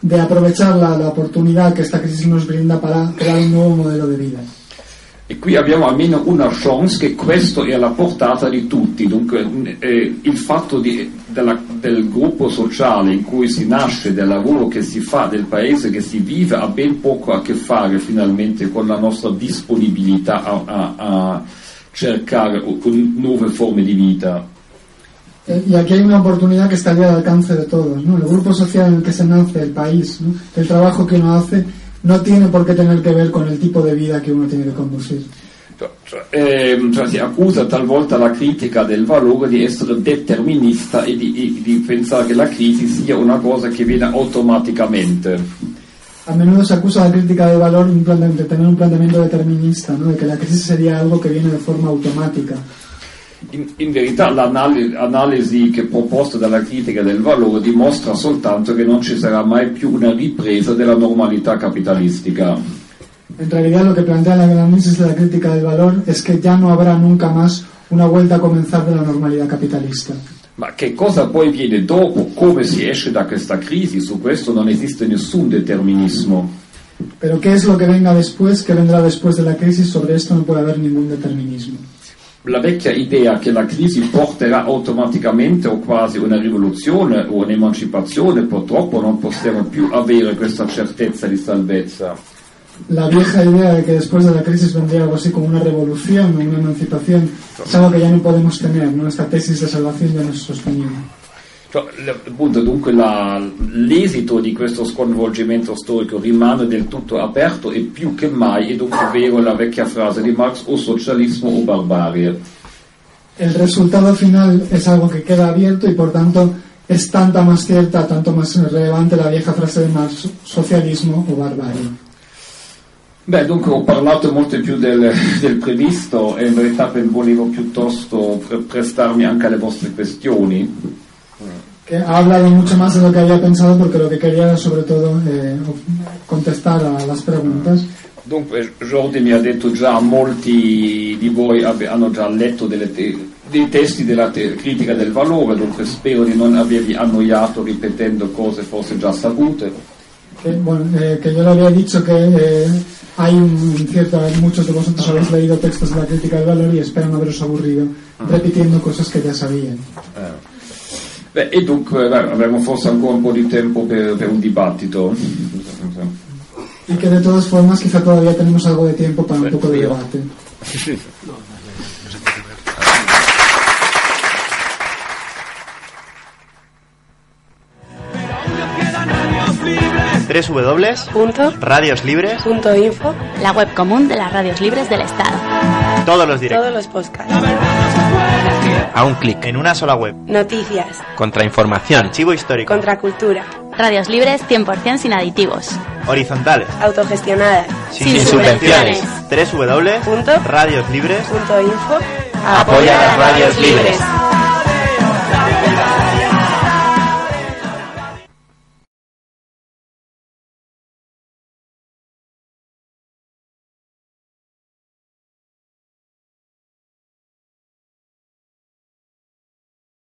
de aprovechar la, la oportunidad que esta crisis nos brinda para crear un nuevo modelo de vida. E qui abbiamo almeno una chance che questo è alla portata di tutti, dunque eh, il fatto di, della, del gruppo sociale in cui si nasce, del lavoro che si fa, del paese che si vive, ha ben poco a che fare finalmente con la nostra disponibilità a, a, a cercare nuove forme di vita. Eh, y aquí hay una oportunidad que estaría al alcance de todos, ¿no? El grupo social en el que se nace, el país, ¿no? el trabajo que uno hace no tiene por qué tener que ver con el tipo de vida que uno tiene que conducir. Eh, si accusa talvolta la critica del valore di essere determinista e di, e di, pensare che la crisi sia una cosa che viene automaticamente. A menudo se acusa la crítica del valor de tener un planteamiento determinista, ¿no? de que la crisis sería algo que viene de forma automática. In, in, verità l'analisi che è proposta dalla critica del valore dimostra soltanto che non ci sarà mai più una ripresa della normalità capitalistica. En realidad lo que plantea la análisis de la crítica del valor es que ya no habrá nunca más una vuelta a comenzar de la normalidad capitalista. Ma che cosa poi viene dopo? Come si esce da questa crisi? Su questo non esiste nessun determinismo. Pero ¿qué es lo que venga después? ¿Qué vendrá después de la crisis? Sobre esto no puede haber ningún determinismo. La vecchia idea che la crisi porterà automaticamente o quasi una rivoluzione o un'emancipazione, purtroppo non possiamo più avere questa certezza di salvezza. La vieja idea de que después de la crisis vendría algo así como una revolución o una emancipación es algo que ya no podemos tener, ¿no? Esta tesis de salvación ya no es sostenible. Cioè, appunto, dunque la- l'esito di questo sconvolgimento storico rimane del tutto aperto e più che mai è dunque vero la vecchia frase di Marx o socialismo o barbarie. El resultado final es algo que queda abierto y por tanto es tanta más cierta, tanto más relevante la vieja frase de Marx, socialismo o barbarie. Beh, dunque ho parlato molto più del, del previsto e in verità volevo piuttosto pre- prestarmi anche alle vostre questioni. Que ha hablado mucho más de lo que había pensado porque lo que quería era sobre todo eh, contestar a las preguntas. Dunque, Jordi mi ha detto già, molti di voi hanno già letto te- dei testi della te- critica del valore, dunque spero di non avervi annoiato ripetendo cose forse già sapute. Que, bueno, eh, que yo le había dicho que eh, hay un cierto, muchos de vosotros habéis leído textos de la crítica del valor y espero no haberos aburrido repitiendo cosas que ya sabían. Beh, e dunque beh, avremo forse ancora un po' di tempo per, per un dibattito. Y que de todas formas quizá todavía tenemos algo de tiempo para un poco de debate. www.radioslibres.info la web común de las radios libres del Estado. Todos los directos todos los podcasts, a un clic. En una sola web. noticias, Contrainformación, archivo histórico, contracultura, Radios libres 100% sin aditivos. horizontales, autogestionadas. Sin subvenciones. www.radioslibres.info Punto info, Apoya las radios libres.